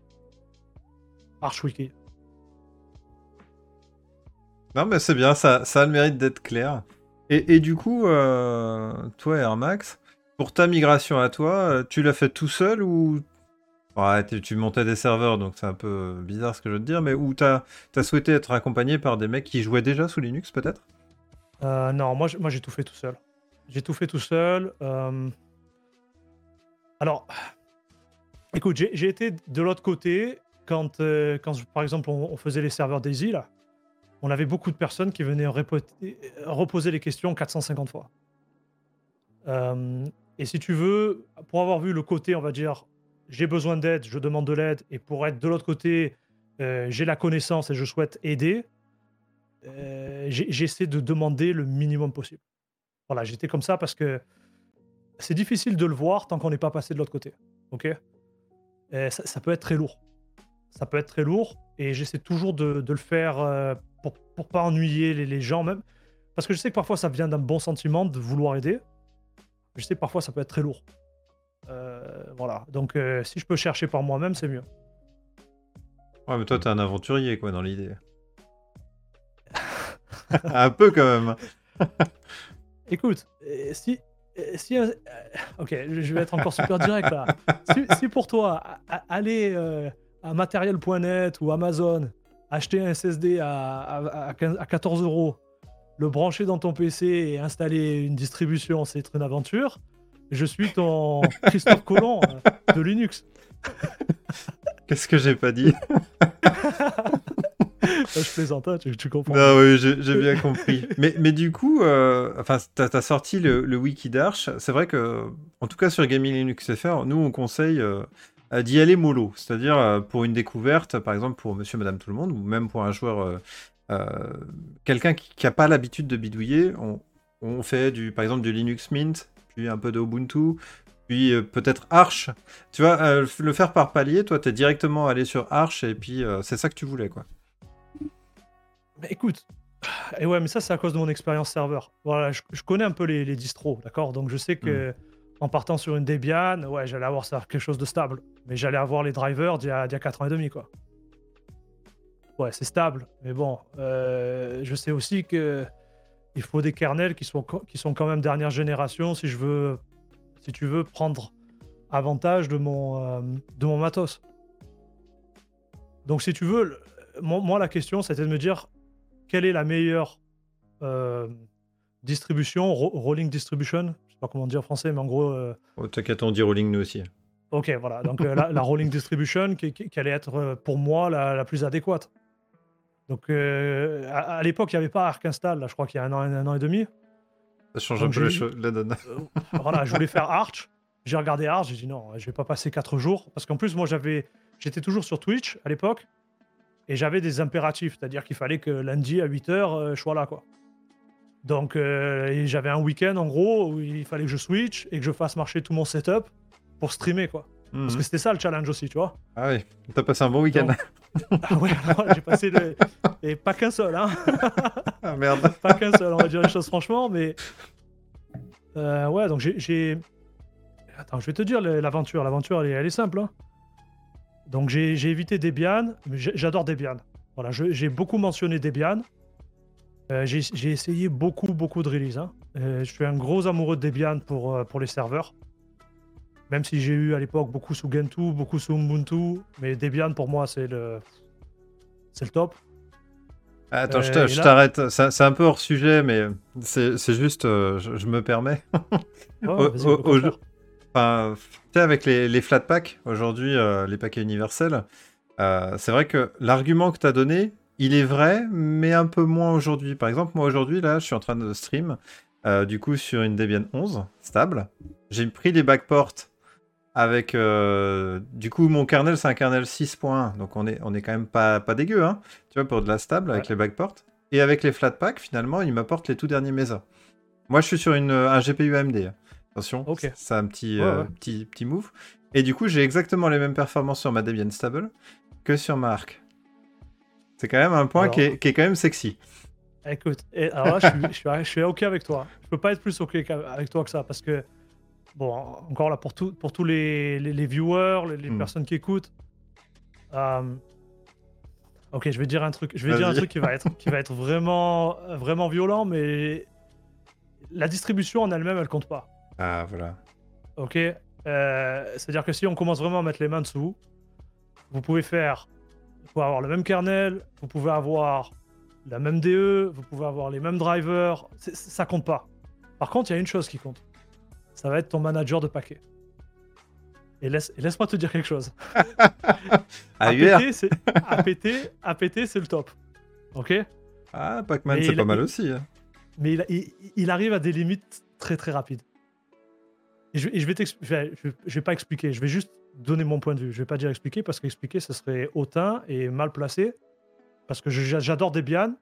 ArchWiki.
Non, mais c'est bien, ça, ça a le mérite d'être clair. Et, du coup, euh, toi, Air Max, pour ta migration à toi, euh, tu l'as fait tout seul ou Ouais, tu tu montais des serveurs, donc c'est un peu bizarre ce que je veux te dire, mais où t'as as souhaité être accompagné par des mecs qui jouaient déjà sous Linux, peut-être?
Euh, non, moi, j'ai tout fait tout seul. J'ai tout fait tout seul. euh. Alors, écoute, j'ai été de l'autre côté quand, euh, quand, par exemple, on, faisait les serveurs Daisy, là. On avait beaucoup de personnes qui venaient repo- reposer les questions 450 fois. Euh, et si tu veux, pour avoir vu le côté, on va dire, j'ai besoin d'aide, je demande de l'aide, et pour être de l'autre côté, euh, j'ai la connaissance et je souhaite aider, euh, j'essaie de demander le minimum possible. Voilà, j'étais comme ça parce que c'est difficile de le voir tant qu'on n'est pas passé de l'autre côté. Ok? Et ça, peut être très lourd. Ça peut être très lourd et j'essaie toujours de, le faire euh, pour, pour pas ennuyer les, les gens même. Parce que je sais que parfois ça vient d'un bon sentiment de vouloir aider. Je sais que parfois ça peut être très lourd. Euh, voilà, donc euh, si je peux chercher par moi-même, c'est mieux.
Ouais, mais toi, t'es un aventurier, quoi, dans l'idée. (laughs) un peu, quand même. (laughs)
Écoute, euh, si. si ok, je vais être encore super direct là. Si, si pour toi, aller euh, à matériel.net ou Amazon, acheter un SSD à, à, à 15 à 14 euros, le brancher dans ton PC et installer une distribution, c'est être une aventure, je suis ton Christophe Colomb euh, de Linux.
Qu'est-ce que j'ai pas dit
Euh, je plaisante, hein, tu, tu comprends.
Non, oui, j'ai bien compris. Mais, mais du coup, euh, enfin, t'as as sorti le, le wiki d'Arch. C'est vrai que, en tout cas sur Gaming Linux FR, nous on conseille euh, d'y aller mollo. C'est-à-dire euh, pour une découverte, par exemple pour Monsieur, Madame, tout le monde, ou même pour un joueur, quelqu'un qui n'a pas l'habitude de bidouiller, on, on fait du, par exemple du Linux Mint, puis un peu de Ubuntu, puis euh, peut-être Arch. Tu vois, euh, le faire par palier, toi, t'es directement allé sur Arch et puis euh, c'est ça que tu voulais, quoi.
Mais écoute, et ouais, mais ça, c'est à cause de mon expérience serveur. Voilà, je, je connais un peu les, les distros, d'accord? Donc je sais que en partant sur une Debian, ouais, j'allais avoir ça, quelque chose de stable. Mais j'allais avoir les drivers d'il y, a- d'il y a 4 ans et demi, quoi. Ouais, c'est stable. Mais bon, je sais aussi que il faut des kernels qui sont, qui sont quand même dernière génération si je veux, si tu veux prendre avantage de mon, euh, de mon matos. Donc si tu veux, le- moi, moi, la question c'était de me dire quelle est la meilleure euh, distribution, ro- rolling distribution, je sais pas comment dire en français, mais en gros, euh,
Oh, T'inquiète, on dit rolling nous aussi.
ok, voilà, donc la, la rolling distribution qui, qui- qui allait être pour moi la, la plus adéquate. Donc euh, à, à l'époque, il n'y avait pas Arc Install, là, je crois qu'il y a un an, un an et demi.
Ça change un peu les choses, la donne.
Euh, voilà, je voulais faire Arch. J'ai regardé Arch, j'ai dit non, je vais pas passer 4 jours. Parce qu'en plus, moi, j'avais, j'étais toujours sur Twitch à l'époque. Et j'avais des impératifs, c'est-à-dire qu'il fallait que lundi à 8h, je sois là, quoi. Donc, euh, j'avais un week-end, en gros, où il fallait que je switch et que je fasse marcher tout mon setup pour streamer, quoi. Parce
Mhm.
que c'était ça le challenge aussi, tu vois.
Ah oui, t'as passé un bon week-end.
Ah ouais, j'ai passé le... Et pas qu'un seul, hein.
ah merde.
pas qu'un seul, on va dire les choses franchement, mais. Euh, ouais, donc j'ai-. Attends, je vais te dire l'aventure. L'aventure, elle, est- elle est simple. hein. Donc j'ai évité Debian, mais j'adore Debian. Voilà, j'ai beaucoup mentionné Debian. Euh, j'ai essayé beaucoup, beaucoup de releases. hein. Euh, je suis un gros amoureux de Debian pour, pour les serveurs. Même si j'ai eu à l'époque beaucoup sous Gentoo, beaucoup sous Ubuntu, mais Debian pour moi c'est le c'est le top.
Attends, je
Euh,
je t'arrête. C'est un peu hors sujet, mais c'est juste, euh, je, je me permets.
Ouais, (laughs)
Au- au-
au
Enfin, avec les, les flat packs, aujourd'hui, euh, les paquets universels, c'est vrai que l'argument que tu as donné, il est vrai, mais un peu moins aujourd'hui. Par exemple, moi aujourd'hui, là, je suis en train de stream, du coup, sur une Debian 11 stable. J'ai pris les backports avec. euh, du coup, mon kernel, c'est un kernel 6.1, donc on est, on est quand même pas, pas dégueu, hein, tu vois, pour de la stable avec
Ouais.
les backports. Et avec les flat packs, finalement, il m'apporte les tout derniers Mesa. Moi, je suis sur une, un GPU AMD. Attention,
Ok.
c'est un petit,
Ouais,
euh,
ouais.
petit, petit move. Et du coup, j'ai exactement les mêmes performances sur ma Debian Stable que sur ma Arc. C'est quand même un point
Alors-
qui, est, qui est quand même sexy.
Écoute, et alors là, je suis, je, suis, je suis OK avec toi. Je peux pas être plus OK avec toi que ça parce que, bon, encore là, pour, tout, pour tous les, les, les viewers, les, les
Hmm.
personnes qui écoutent, euh, Ok, je vais dire un truc. Je vais dire un truc qui va être, qui va être vraiment, vraiment violent, mais la distribution en elle-même, elle compte pas.
Ah, voilà.
Ok. Euh, C'est-à-dire que si on commence vraiment à mettre les mains dessous, vous pouvez faire, vous pouvez avoir le même kernel, vous pouvez avoir la même DE, vous pouvez avoir les mêmes drivers. Ça compte pas. Par contre, il y a une chose qui compte. Ça va être ton manager de paquet. Et laisse- et laisse-moi te dire quelque chose. (laughs) APT, c'est APT, APT, c'est le top. Ok?
Ah, Pac-Man, c'est pas
a-
mal aussi. hein.
Mais il, il- il arrive à des limites très très rapides. Et je, et je vais je vais, je vais- je vais pas expliquer, je vais juste donner mon point de vue. Je vais pas dire expliquer parce qu'expliquer, ce serait hautain et mal placé. Parce que j'adore Debian,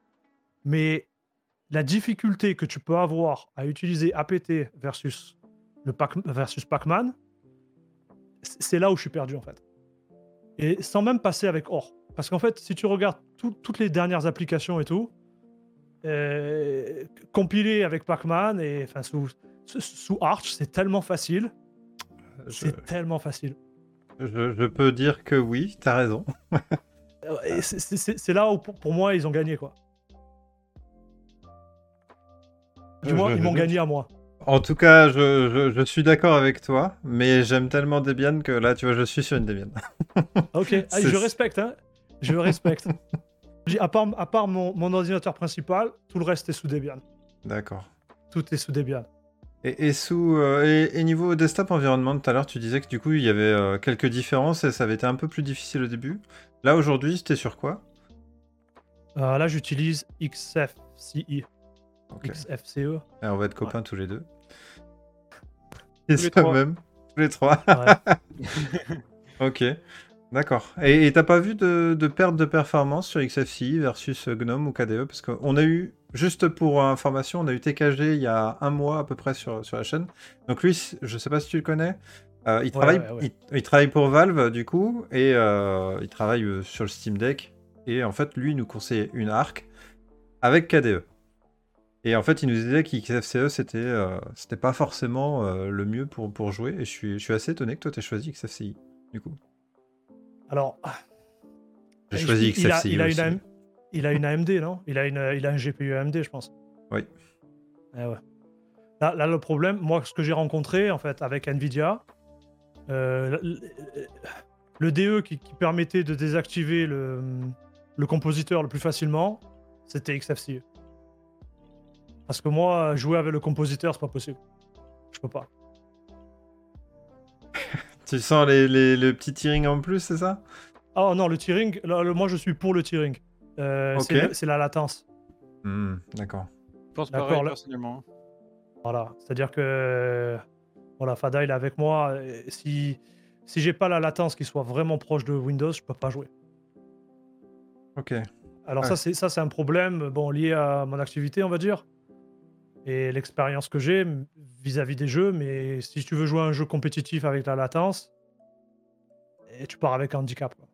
mais la difficulté que tu peux avoir à utiliser APT versus, le Pac, versus Pac-Man, c'est là où je suis perdu en fait. Et sans même passer avec OR. Parce qu'en fait, si tu regardes tout- toutes les dernières applications et tout, euh, compiler avec Pac-Man et enfin sous, sous- Arch, c'est tellement facile.
Je,
C'est tellement facile.
je- je peux dire que oui, t'as raison.
Euh, c'est- là où pour, pour moi ils ont gagné quoi. Du
Je-
moins,
je-
ils m'ont gagné à moi.
En tout cas, je, je- je suis d'accord avec toi, mais j'aime tellement Debian que là, tu vois, je suis sur une Debian. (laughs)
Ok, ah, je respecte, hein. Je respecte. (laughs) À part, à part mon, mon ordinateur principal, tout le reste est sous Debian.
D'accord.
Tout est sous Debian.
Et, et sous euh, et, et niveau desktop environnement, tout à l'heure, tu disais que du coup, il y avait euh, quelques différences et ça avait été un peu plus difficile au début. Là, aujourd'hui, c'était sur quoi?
Euh, là, j'utilise XFCE.
Ok.
XFCE.
On va être copains tous les deux. Et
Tous les
ça
trois.
même. Tous les trois.
Ouais. (laughs)
ok. D'accord. Et t'as pas vu de, de perte de performance sur XFCE versus GNOME ou KDE Parce qu'on a eu, juste pour information, on a eu TKG il y a un mois à peu près sur, sur la chaîne. Donc lui, je sais pas si tu le connais. euh, il, travaille,
ouais, ouais.
Il, il travaille pour Valve du coup et euh, il travaille euh, sur le Steam Deck. Et en fait, lui, il nous conseillait une ARC avec KDE. Et en fait, il nous disait qu'XFCE, c'était euh, c'était pas forcément euh, le mieux pour, pour jouer. Et je suis, je suis assez étonné que toi, tu aies choisi XFCI, du coup.
Alors,
J'ai
il-
choisi
il, a,
XFCI
il, a
aussi.
une AM il a une AMD, non? Il a, une, il a un GPU AMD, je pense.
Oui.
Eh ouais. Là, là, le problème, moi, ce que j'ai rencontré, en fait, avec Nvidia, euh, le, le DE qui, qui permettait de désactiver le, le compositeur le plus facilement, c'était XFCE. Parce que moi, jouer avec le compositeur, c'est pas possible. Je peux pas. (laughs)
Tu sens les, les- le petit tearing en plus, c'est ça?
Ah non, le tearing, le- moi, je suis pour le tearing. Euh, c'est
Ok.
le- c'est la latence.
Hmm, D'accord.
Je pense pareil,
là-
personnellement.
Voilà, c'est-à-dire que voilà, Fada il est avec moi. et Si si j'ai pas la latence qui soit vraiment proche de Windows, je peux pas jouer.
Ok.
Alors
Ouais.
ça c'est ça c'est un problème bon lié à mon activité on va dire et l'expérience que j'ai vis-à-vis des jeux. Mais si tu veux jouer à un jeu compétitif avec la latence, et tu pars avec un handicap. quoi.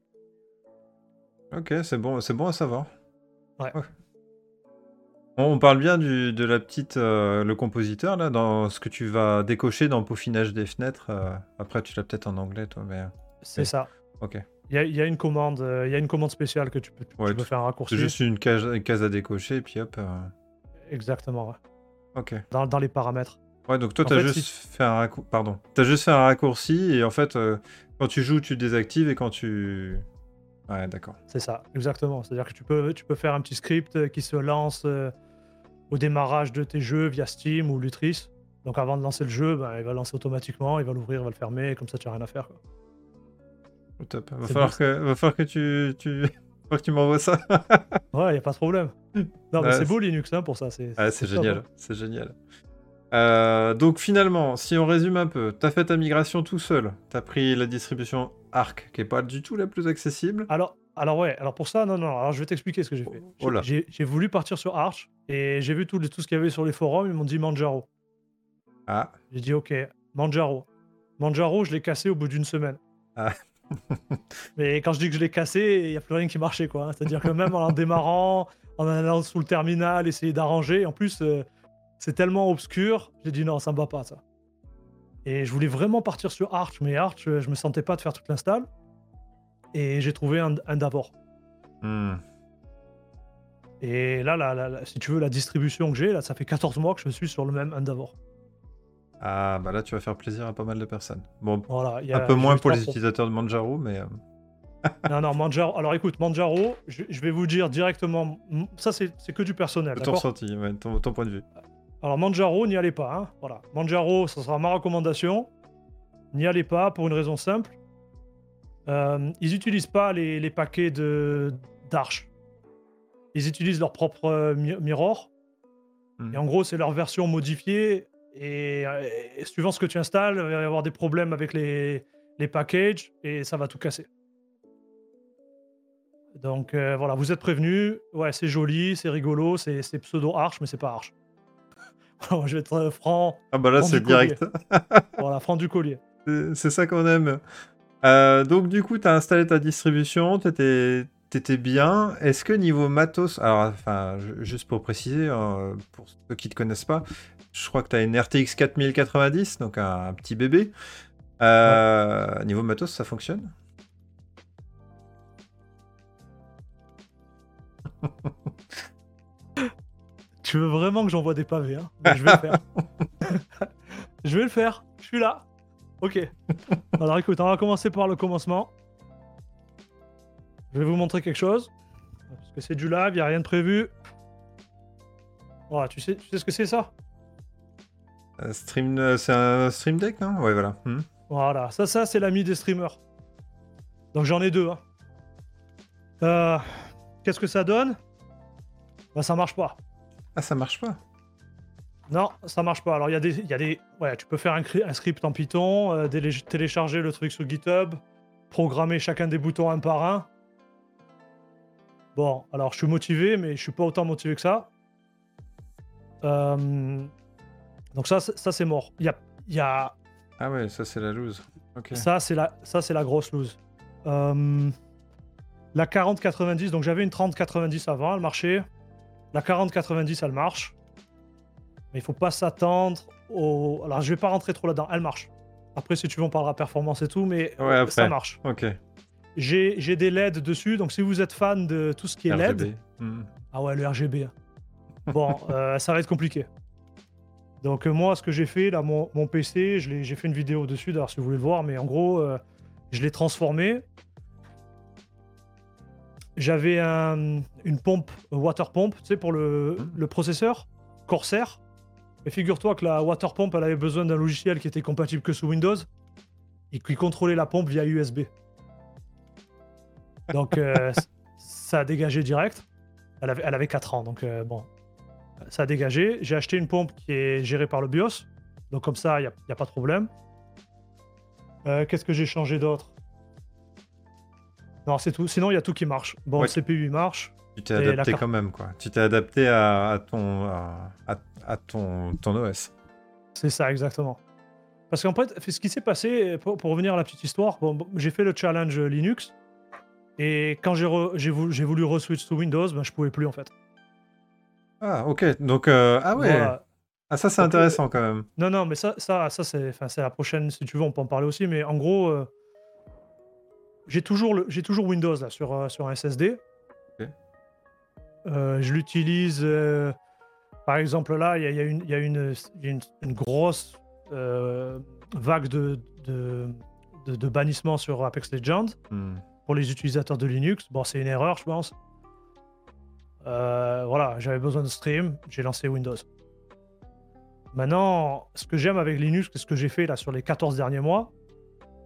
Ok, c'est bon, c'est bon à savoir.
Ouais.
On, on parle bien du, de la petite, euh, le compositeur là, dans ce que tu vas décocher dans le peaufinage des fenêtres. euh, après, tu l'as peut-être en anglais, toi, mais
C'est ça.
ok.
Il y a, il y a une commande, euh, il y a une commande spéciale que tu peux, tu
Ouais,
peux faire un raccourci.
C'est juste une case, une case à décocher et puis hop. euh,
Exactement. ouais.
Ok.
Dans, dans les paramètres.
Ouais, donc toi, t'as
fait,
juste
si-
fait un raccourci. Pardon. T'as juste fait un raccourci et en fait, euh, quand tu joues, tu désactives et quand tu. Ouais, d'accord.
C'est ça, exactement. C'est-à-dire que tu peux, tu peux faire un petit script euh, qui se lance euh, au démarrage de tes jeux via Steam ou Lutris. Donc avant de lancer le jeu, ben, il va lancer automatiquement, il va l'ouvrir, il va le fermer, et comme ça tu n'as rien à faire. quoi.
Top. Va falloir, que... va falloir que tu, tu... que tu m'envoies ça. (laughs)
Ouais, il n'y a pas de problème. Non, mais
Ouais,
c'est beau Linux hein, pour ça. C'est
Ah, génial,
hein.
c'est génial. Euh, donc finalement, si on résume un peu, t'as fait ta migration tout seul. T'as pris la distribution Arc, qui est pas du tout la plus accessible.
Alors, alors ouais, alors pour ça, non, non, alors je vais t'expliquer ce que j'ai fait.
Oh.
J'ai voulu partir sur Arch et j'ai vu tout, tout ce qu'il y avait sur les forums, ils m'ont dit Manjaro.
Ah,
J'ai dit ok, Manjaro. Manjaro, je l'ai cassé au bout d'une semaine.
Ah. (laughs)
Mais quand je dis que je l'ai cassé, il n'y a plus rien qui marchait quoi. C'est-à-dire que même en démarrant, (laughs) en allant sous le terminal, essayer d'arranger, en plus euh, c'est tellement obscur, j'ai dit non, ça me va pas ça. Et je voulais vraiment partir sur Arch, mais Arch, euh, je me sentais pas de faire toute l'install. Et j'ai trouvé un, un Davor.
Hmm.
Et là, là, là, là, si tu veux, la distribution que j'ai, là, ça fait 14 mois que je suis sur le même Endeavor.
Ah, bah là, tu vas faire plaisir à pas mal de personnes. Bon,
Voilà,
un peu moins pour les utilisateurs de Manjaro, mais. euh, (laughs)
Non, non, Manjaro. Alors écoute, Manjaro, je, je vais vous dire directement. Ça, c'est que du personnel.
ton ressenti, ouais, ton, ton point de vue.
Alors Manjaro, n'y allez pas. hein, Voilà. Manjaro, ça sera ma recommandation. N'y allez pas pour une raison simple. Euh, ils n'utilisent pas les, les paquets de d'Arch. Ils utilisent leur propre euh, mi- mirror.
Hmm.
Et en gros, c'est leur version modifiée. Et, euh, et suivant ce que tu installes, il va y avoir des problèmes avec les, les packages et ça va tout casser. Donc euh, voilà, vous êtes prévenus. Ouais, c'est joli, c'est rigolo, c'est c'est pseudo Arch, mais c'est pas Arch. (laughs) Voilà, je vais être euh, franc.
Ah, bah là, c'est direct. (laughs) (laughs)
Voilà, franc du collier.
C'est- ça qu'on aime. Euh, donc du coup, tu as installé ta distribution, t'étais étais bien. Est-ce que niveau matos, alors enfin, ju- juste pour préciser, euh, pour ceux qui ne te connaissent pas, je crois que tu as une RTX 4090, donc un, un petit bébé. Euh, Niveau matos, ça fonctionne? (laughs)
Tu veux vraiment que j'envoie des pavés, hein? Je vais le faire. (laughs) je vais le faire. Je suis là. Ok. Alors écoute, on va commencer par le commencement. Je vais vous montrer quelque chose. Parce que c'est du live, il n'y a rien de prévu. Voilà, tu sais, tu sais ce que c'est ça?
Stream, euh, C'est un stream deck, non? Ouais, voilà. Hmm.
Voilà, ça, ça c'est l'ami des streamers. Donc j'en ai deux. hein. Euh, Qu'est-ce que ça donne? Bah ça marche pas.
Ah, ça marche pas?
Non, ça marche pas. Alors, il y, a des- il y a des. Ouais, tu peux faire un, cri- un script en Python, euh, télécharger le truc sur GitHub, programmer chacun des boutons un par un. Bon, alors je suis motivé, mais je suis pas autant motivé que ça. Euh, Donc, ça, c'est- ça c'est mort. Il y a, il y a...
Ah ouais, ça c'est la loose. Ok.
Ça, c'est la... ça, c'est la grosse lose. Euh, La 40-90, donc j'avais une 30-90 avant, elle marchait. La 40-90, elle marche. Mais il faut pas s'attendre au. Alors, je vais pas rentrer trop là-dedans, elle marche. Après, si tu veux, on parlera performance et tout, mais
Ouais, après.
ça marche.
Ok.
J'ai des LED dessus, donc si vous êtes fan de tout ce qui est LED.
Hmm.
Ah ouais, le RGB. hein. Bon, (laughs) euh, ça va être compliqué. Donc euh, moi, ce que j'ai fait, là, mon, mon PC, j'ai fait une vidéo dessus, d'ailleurs, si vous voulez le voir, mais en gros, euh, je l'ai transformé. J'avais un- une pompe, euh, water pump, tu sais, pour le, le processeur, Corsair. Et figure-toi que la water pump, elle avait besoin d'un logiciel qui était compatible que sous Windows et qui contrôlait la pompe via USB. Donc euh, (laughs) ça a dégagé direct. Elle avait, elle avait 4 ans, donc euh, bon, ça a dégagé. J'ai acheté une pompe qui est gérée par le BIOS, donc comme ça, il n'y a, pas de problème. Euh, Qu'est-ce que j'ai changé d'autre? Non, c'est tout. Sinon, il y a tout qui marche. Bon,
Ouais.
le CPU il marche.
Tu t'es adapté
carte-
quand même, quoi. Tu t'es adapté à, à ton, à, ton, ton OS.
C'est ça, exactement. Parce qu'en fait, ce qui s'est passé, pour, pour revenir à la petite histoire, bon, j'ai fait le challenge Linux. Et quand j'ai re- j'ai voulu, j'ai voulu re-switch to Windows, ben, je pouvais plus en fait.
Ah, ok. Donc, euh, ah ouais.
Voilà.
Ah, ça, c'est intéressant quand même.
Non, non, mais ça, ça, ça c'est la prochaine, si tu veux, on peut en parler aussi. Mais en gros, euh, j'ai toujours, le- toujours Windows là, sur, euh, sur un SSD. Je l'utilise, par exemple, là, il y a, il y a une, y a une, une- une grosse vague de, de, de- de bannissement sur Apex Legends
Hmm.
pour les utilisateurs de Linux. Bon, c'est une erreur, je pense. Euh, voilà, j'avais besoin de stream, j'ai lancé Windows. Maintenant, ce que j'aime avec Linux, c'est ce que j'ai fait là sur les 14 derniers mois.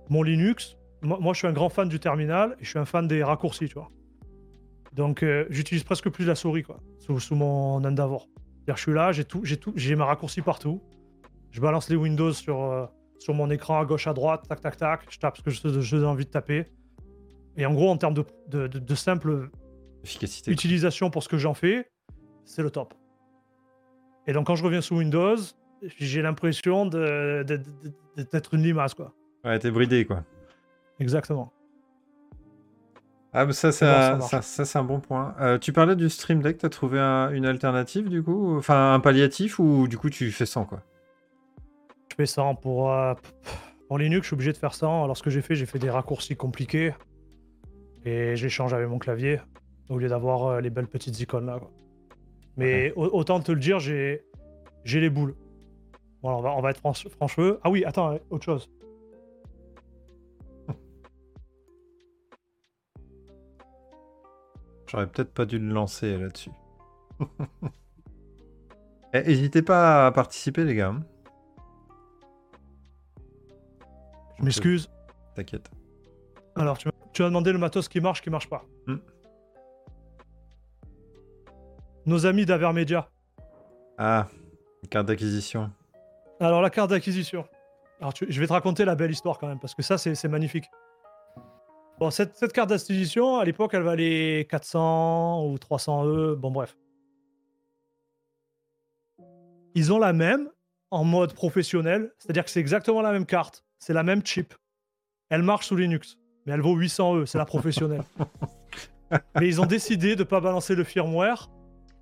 Mon Linux, moi, je suis un grand fan du terminal et je suis un fan des raccourcis, tu vois. Donc euh, j'utilise presque plus la souris quoi, sous, sous mon Endeavor. Je suis là, j'ai tout, j'ai tout, j'ai mes raccourcis partout. Je balance les Windows sur, euh, sur mon écran à gauche à droite, tac tac tac, je tape ce que j'ai envie de taper. Et en gros, en termes de, de, de- de simple
Efficacité.
utilisation pour ce que j'en fais, c'est le top. Et donc quand je reviens sous Windows, j'ai l'impression de- de- de- d'être une limace, quoi.
Ouais, t'es bridé, quoi.
Exactement.
Ah, mais ça, c'est un, ça, ça, c'est un bon point. Euh, tu parlais du Stream Deck, t'as trouvé un- une alternative, du coup? Enfin, un palliatif, ou du coup, tu fais sans, quoi?
Je fais ça pour, euh, pour Linux, je suis obligé de faire ça. Alors ce que j'ai fait, j'ai fait des raccourcis compliqués et j'échange avec mon clavier. Au lieu d'avoir euh, les belles petites icônes là. quoi. Mais au- autant te le dire, j'ai j'ai les boules. Voilà, on va, on va être franche- francheux. Ah oui, attends, euh, autre chose. (laughs)
J'aurais peut-être pas dû le lancer là-dessus. (laughs) Eh, N'hésitez pas à participer, les gars. hein.
Je m'excuse.
T'inquiète.
Alors, tu, tu as demandé le matos qui marche, qui marche pas.
Hmm.
Nos amis d'Avermedia.
Ah, carte d'acquisition.
Alors, la carte d'acquisition. Alors, tu- je vais te raconter la belle histoire quand même, parce que ça, c'est magnifique. Bon, cette, cette carte d'acquisition, à l'époque, elle valait 400 ou 300 E. Bon, bref. Ils ont la même en mode professionnel, c'est-à-dire que c'est exactement la même carte, c'est la même chip. Elle marche sous Linux, mais elle vaut 800 E, c'est la professionnelle. (laughs) mais ils ont décidé de pas balancer le firmware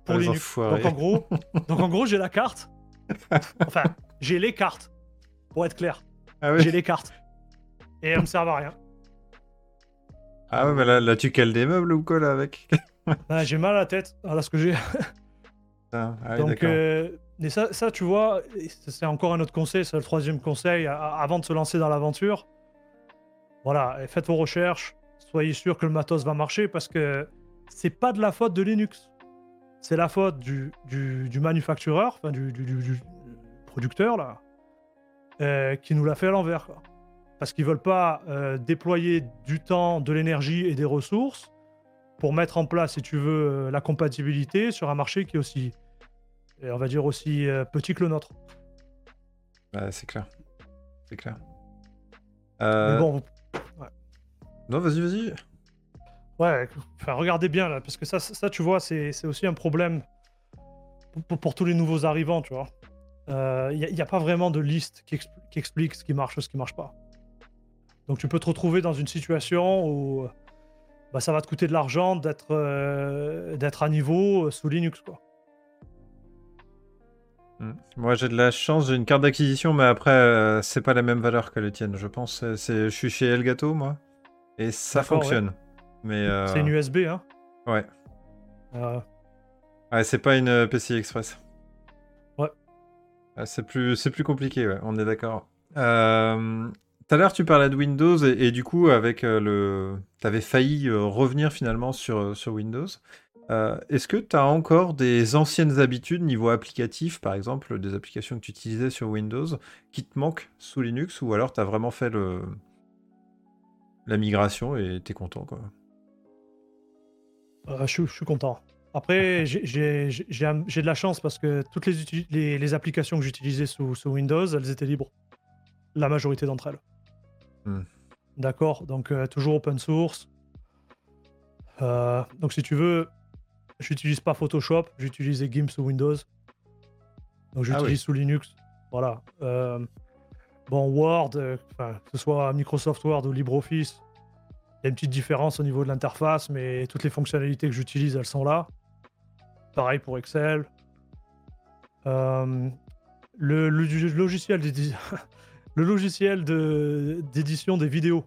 pour
Ah, les
Linux.
enfoirés.
Donc en gros, donc en gros, j'ai la carte. (laughs) Enfin, j'ai les cartes. Pour être clair,
Ah
j'ai les cartes. Et elles me servent à rien.
Ah ouais, mais là, là, tu cales des meubles ou quoi là avec (laughs)
Ah, j'ai mal à la tête. Voilà ce que j'ai.
Ah, ah
Donc, euh, mais ça, ça, tu vois, c'est encore un autre conseil, c'est le troisième conseil, avant de se lancer dans l'aventure. Voilà, faites vos recherches, soyez sûr que le matos va marcher parce que c'est pas de la faute de Linux. C'est la faute du, du, du manufactureur, enfin du, du- du- du producteur, là, euh, qui nous l'a fait à l'envers. quoi. Parce qu'ils veulent pas euh, déployer du temps, de l'énergie et des ressources pour mettre en place, si tu veux, euh, la compatibilité sur un marché qui est aussi, et on va dire aussi petit que le nôtre.
Ouais, c'est clair. C'est clair.
Mais bon,
Non, vas-y, vas-y.
Ouais, enfin, regardez bien là, parce que ça, ça tu vois, c'est c'est aussi un problème pour, pour- tous les nouveaux arrivants, tu vois. Il n'y a, pas vraiment de liste qui, expl- qui explique ce qui marche ou ce qui marche pas. Donc tu peux te retrouver dans une situation où bah, ça va te coûter de l'argent d'être euh, d'être à niveau euh, sous Linux, quoi.
Mm. Moi, j'ai de la chance, j'ai une carte d'acquisition, mais après, euh, c'est pas la même valeur que les tiennes, je pense. Je suis chez Elgato, moi, et ça
ouais.
Mais euh,
C'est une USB, hein.
ouais,
Euh,
ouais, c'est pas une euh, PCI Express.
Ouais.
Ouais, c'est plus, c'est plus compliqué, ouais, on est d'accord. Euh, Tout à l'heure, tu parlais de Windows et, et du coup, avec euh, le, t'avais failli euh, revenir finalement sur, euh, sur Windows. Euh, Est-ce que tu as encore des anciennes habitudes niveau applicatif, par exemple, des applications que tu utilisais sur Windows, qui te manquent sous Linux, ou alors tu as vraiment fait le... la migration et tu es content quoi?
Euh, je, suis- je suis content. Après, j'ai- de la chance parce que toutes les, les, les applications que j'utilisais sous, sous Windows, elles étaient libres. La majorité d'entre elles.
Hmm.
D'accord Donc, euh, toujours open source. Euh, donc, si tu veux, j'utilise pas Photoshop, j'utilise GIMP sous Windows. Donc, j'utilise
Ah oui.
sous Linux. Voilà. Bon, Word, que ce soit Microsoft Word ou LibreOffice, il y a une petite différence au niveau de l'interface, mais toutes les fonctionnalités que j'utilise, elles sont là. Pareil pour Excel. Euh, le, le- le logiciel (laughs) le logiciel de- d'édition des vidéos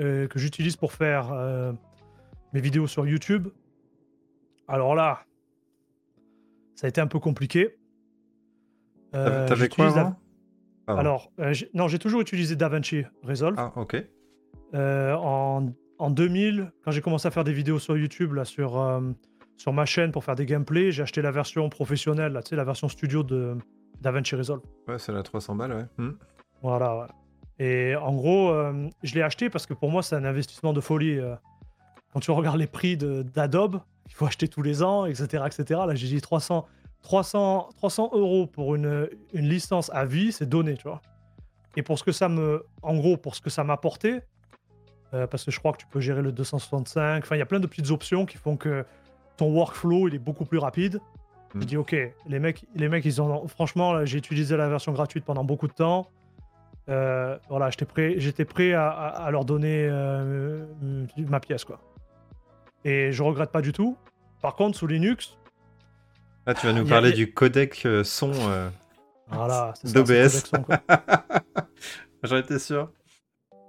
euh, que j'utilise pour faire euh, mes vidéos sur YouTube. Alors là, ça a été un peu compliqué. Euh,
T'avais quoi.
Alors, j'ai- non, j'ai toujours utilisé DaVinci Resolve.
Ah, ok.
En, en 2000, quand j'ai commencé à faire des vidéos sur YouTube, là, sur, euh, sur ma chaîne pour faire des gameplays, j'ai acheté la version professionnelle, là, la version studio de DaVinci Resolve.
Ouais, c'est la 300 balles, ouais. Hmm.
Voilà, ouais. Et en gros, euh, je l'ai acheté parce que pour moi, c'est un investissement de folie. euh. Quand tu regardes les prix d'Adobe, il faut acheter tous les ans, etc. etc. Là, j'ai dit 300, 300, 300 euros pour une, une licence à vie, c'est donné, tu vois. Et pour ce que ça me. En gros, pour ce que ça m'a apporté, euh, parce que je crois que tu peux gérer le 265, enfin, il y a plein de petites options qui font que ton workflow, il est beaucoup plus rapide.
Mm.
Je dis, ok, les mecs, les mecs, ils ont. Franchement, j'ai utilisé la version gratuite pendant beaucoup de temps. Euh, voilà, j'étais prêt, j'étais prêt à, à- à leur donner euh, ma pièce, quoi. Et je regrette pas du tout. Par contre, sous Linux,
Là, tu vas nous parler
a-
du codec son.
voilà, (laughs)
D'OBS. (laughs) J'en étais sûr.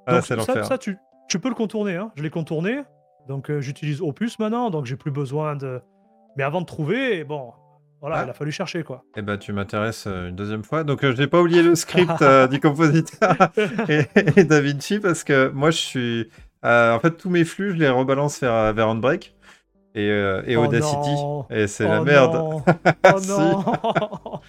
Ah,
ça, ça, tu, tu peux le contourner. Hein. Je l'ai contourné. Donc euh, j'utilise Opus maintenant, donc j'ai plus besoin de. Mais avant de trouver, bon, voilà,
Ah.
il a fallu chercher quoi.
Eh ben, tu m'intéresses euh, une deuxième fois. Donc, euh, j'ai pas oublié le (laughs) script euh, du compositeur (laughs) et, et DaVinci parce que moi, je suis. en fait, tous mes flux, je les rebalance vers, vers Handbrake et, et
Oh
Audacity.
non.
Et c'est
Oh
la merde.
non. (laughs) Oh non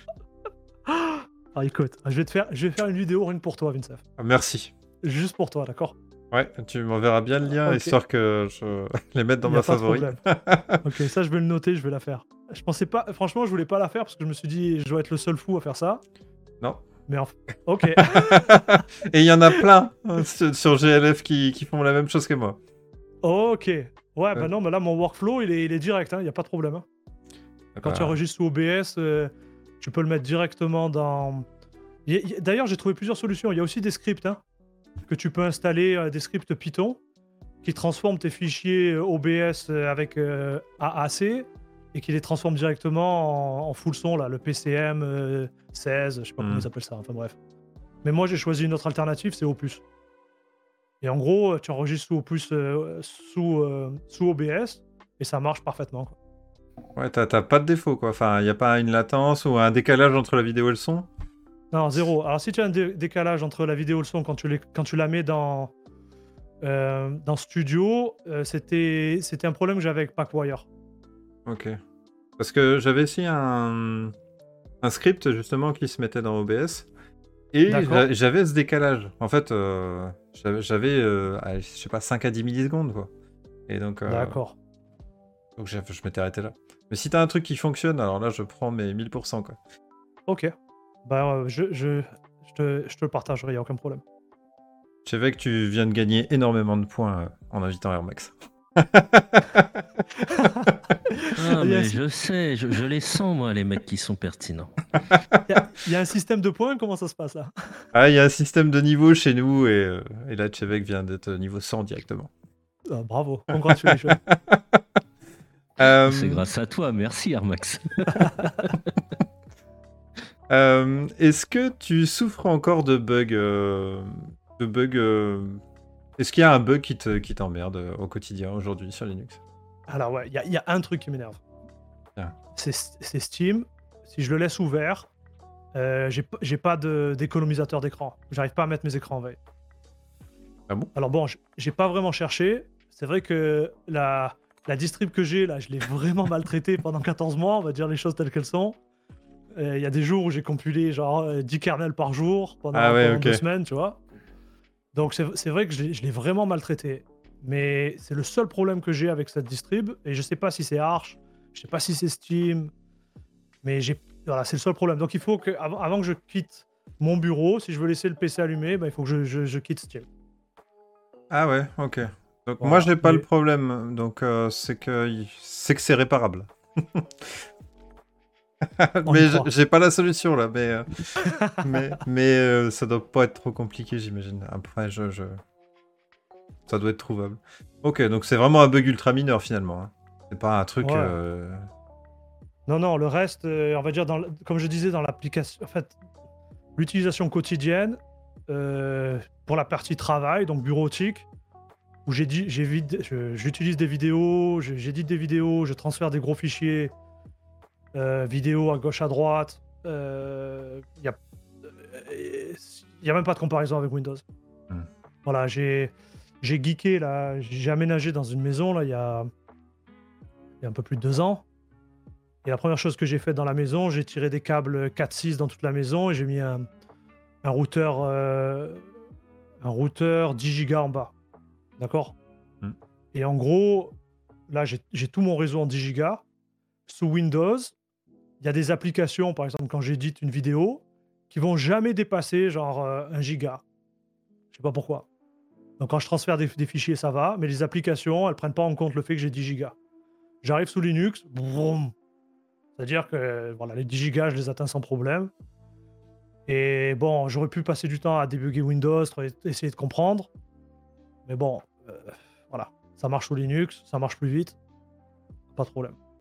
Ah écoute, je vais, te faire, je vais faire une vidéo rien pour toi, Vincent.
Merci.
Juste pour toi, d'accord?
Ouais, tu m'enverras bien le lien,
Ok.
histoire que je (laughs) les mette dans ma favori. (laughs)
ok, ça je vais le noter, je vais la faire. Je pensais pas, franchement, je voulais pas la faire parce que je me suis dit, je dois être le seul fou à faire ça.
Non.
Mais en... (laughs) ok.
Et il y en a plein hein, sur, GLF qui, qui font la même chose que moi.
ok. Ouais, bah non, mais là mon workflow il est, il est direct, il n'y a pas de problème. hein. Quand tu
Bah,
enregistres sous OBS, euh, tu peux le mettre directement dans. D'ailleurs, j'ai trouvé plusieurs solutions. Il y a aussi des scripts hein, que tu peux installer, euh, des scripts Python qui transforment tes fichiers euh, OBS euh, avec AAC et qui les transforment directement en, en full son, là, le PCM euh, 16, je sais pas comment
Hmm.
ils appellent ça, enfin bref. Mais moi, j'ai choisi une autre alternative, c'est Opus. Et en gros, tu enregistres sous Opus, euh, sous, euh, sous OBS et ça marche parfaitement. quoi.
Ouais, t'as t'as pas de défaut, quoi. Enfin, il n'y a pas une latence ou un décalage entre la vidéo et le son?
Non, zéro. Alors, si tu as un dé- décalage entre la vidéo et le son quand tu, les- quand tu la mets dans, euh, dans Studio, euh, c'était c'était un problème que j'avais avec Packwire.
Ok. Parce que j'avais essayé un, un script, justement, qui se mettait dans OBS. Et
D'accord.
j'avais ce décalage. En fait, euh, j'avais, je sais pas, 5 à 10 millisecondes, quoi. Et donc,
D'accord.
donc je m'étais arrêté là. Mais si t'as un truc qui fonctionne, alors là, je prends mes 1000%, quoi.
Ok. Bah, euh, je, je, je, te, je te le partagerai, il n'y a aucun problème.
Je savais que tu viens de gagner énormément de points euh, en invitant Air Max.
Ah, (laughs) mais je sais, je, je les sens, moi, les mecs qui sont pertinents.
Il y, a- il y a un système de points, comment ça se passe là?
Ah, il y a un système de niveau chez nous et, euh, et là, Chevek vient d'être niveau 100 directement.
Ah, Bravo, congratulations.
Euh,
C'est grâce à toi, merci Armax. (laughs)
euh, Est-ce que tu souffres encore de bugs euh, de bugs euh, Est-ce qu'il y a un bug qui te- qui t'emmerde au quotidien aujourd'hui sur Linux?
Alors ouais, il y, y a un truc qui m'énerve.
Ah.
C'est Steam. Si je le laisse ouvert, j'ai pas d'économisateur d'écran. J'arrive pas à mettre mes écrans en veille.
Ah bon?
Alors bon, j'ai pas vraiment cherché. C'est vrai que la, la distrib que j'ai là, je l'ai vraiment maltraité pendant 14 mois, on va dire les choses telles qu'elles sont. Euh, Il y a des jours où j'ai compilé genre euh, 10 kernels par jour pendant,
Ah ouais,
pendant
ok.
deux semaines, tu vois. Donc c'est vrai que je l'ai- vraiment maltraité. Mais c'est le seul problème que j'ai avec cette distrib. Et je sais pas si c'est Arch, je sais pas si c'est Steam. Mais j'ai voilà, c'est le seul problème. Donc il faut que, avant, avant que je quitte mon bureau, si je veux laisser le PC allumé, ben, il faut que je, je- je quitte Steam.
Ah ouais, ok. Donc
Voilà,
moi, je n'ai pas
mais-
le problème. Donc euh, c'est que c'est que c'est réparable. (laughs) (laughs) Mais j'ai- pas la solution là, mais euh, (laughs) mais, mais euh, ça doit pas être trop compliqué, j'imagine. Après, je, je- ça doit être trouvable. Ok, donc c'est vraiment un bug ultra mineur finalement. hein. C'est pas un truc.
Ouais.
euh,
Non, non, le reste, euh, on va dire, dans, comme je disais, dans l'application, en fait, l'utilisation quotidienne pour la partie travail, donc bureautique, où j'ai dit, j'utilise des vidéos, j'édite des vidéos, je transfère des gros fichiers, euh, vidéos à gauche, à droite. Il n'y a, y a même pas de comparaison avec Windows.
Hmm.
Voilà, j'ai j'ai geeké, là, j'ai aménagé dans une maison, là, il y a, il y a un peu plus de deux ans. Et la première chose que j'ai faite dans la maison, j'ai tiré des câbles 4.6 dans toute la maison et j'ai mis un, un routeur, euh, un routeur 10 gigas en bas. D'accord?
Hmm.
Et en gros, là, j'ai j'ai tout mon réseau en 10 gigas. Sous Windows, il y a des applications, par exemple, quand j'édite une vidéo, qui vont jamais dépasser genre euh, 1 giga. Je sais pas pourquoi. Donc quand je transfère des, fichiers, ça va, mais les applications, elles prennent pas en compte le fait que j'ai 10 gigas. J'arrive sous Linux. C'est-à-dire que voilà, les 10 gigas, je les atteins sans problème. Et bon, j'aurais pu passer du temps à débugger Windows, essayer de comprendre. Mais bon, euh, voilà, ça marche sous Linux, ça marche plus vite. Pas de problème.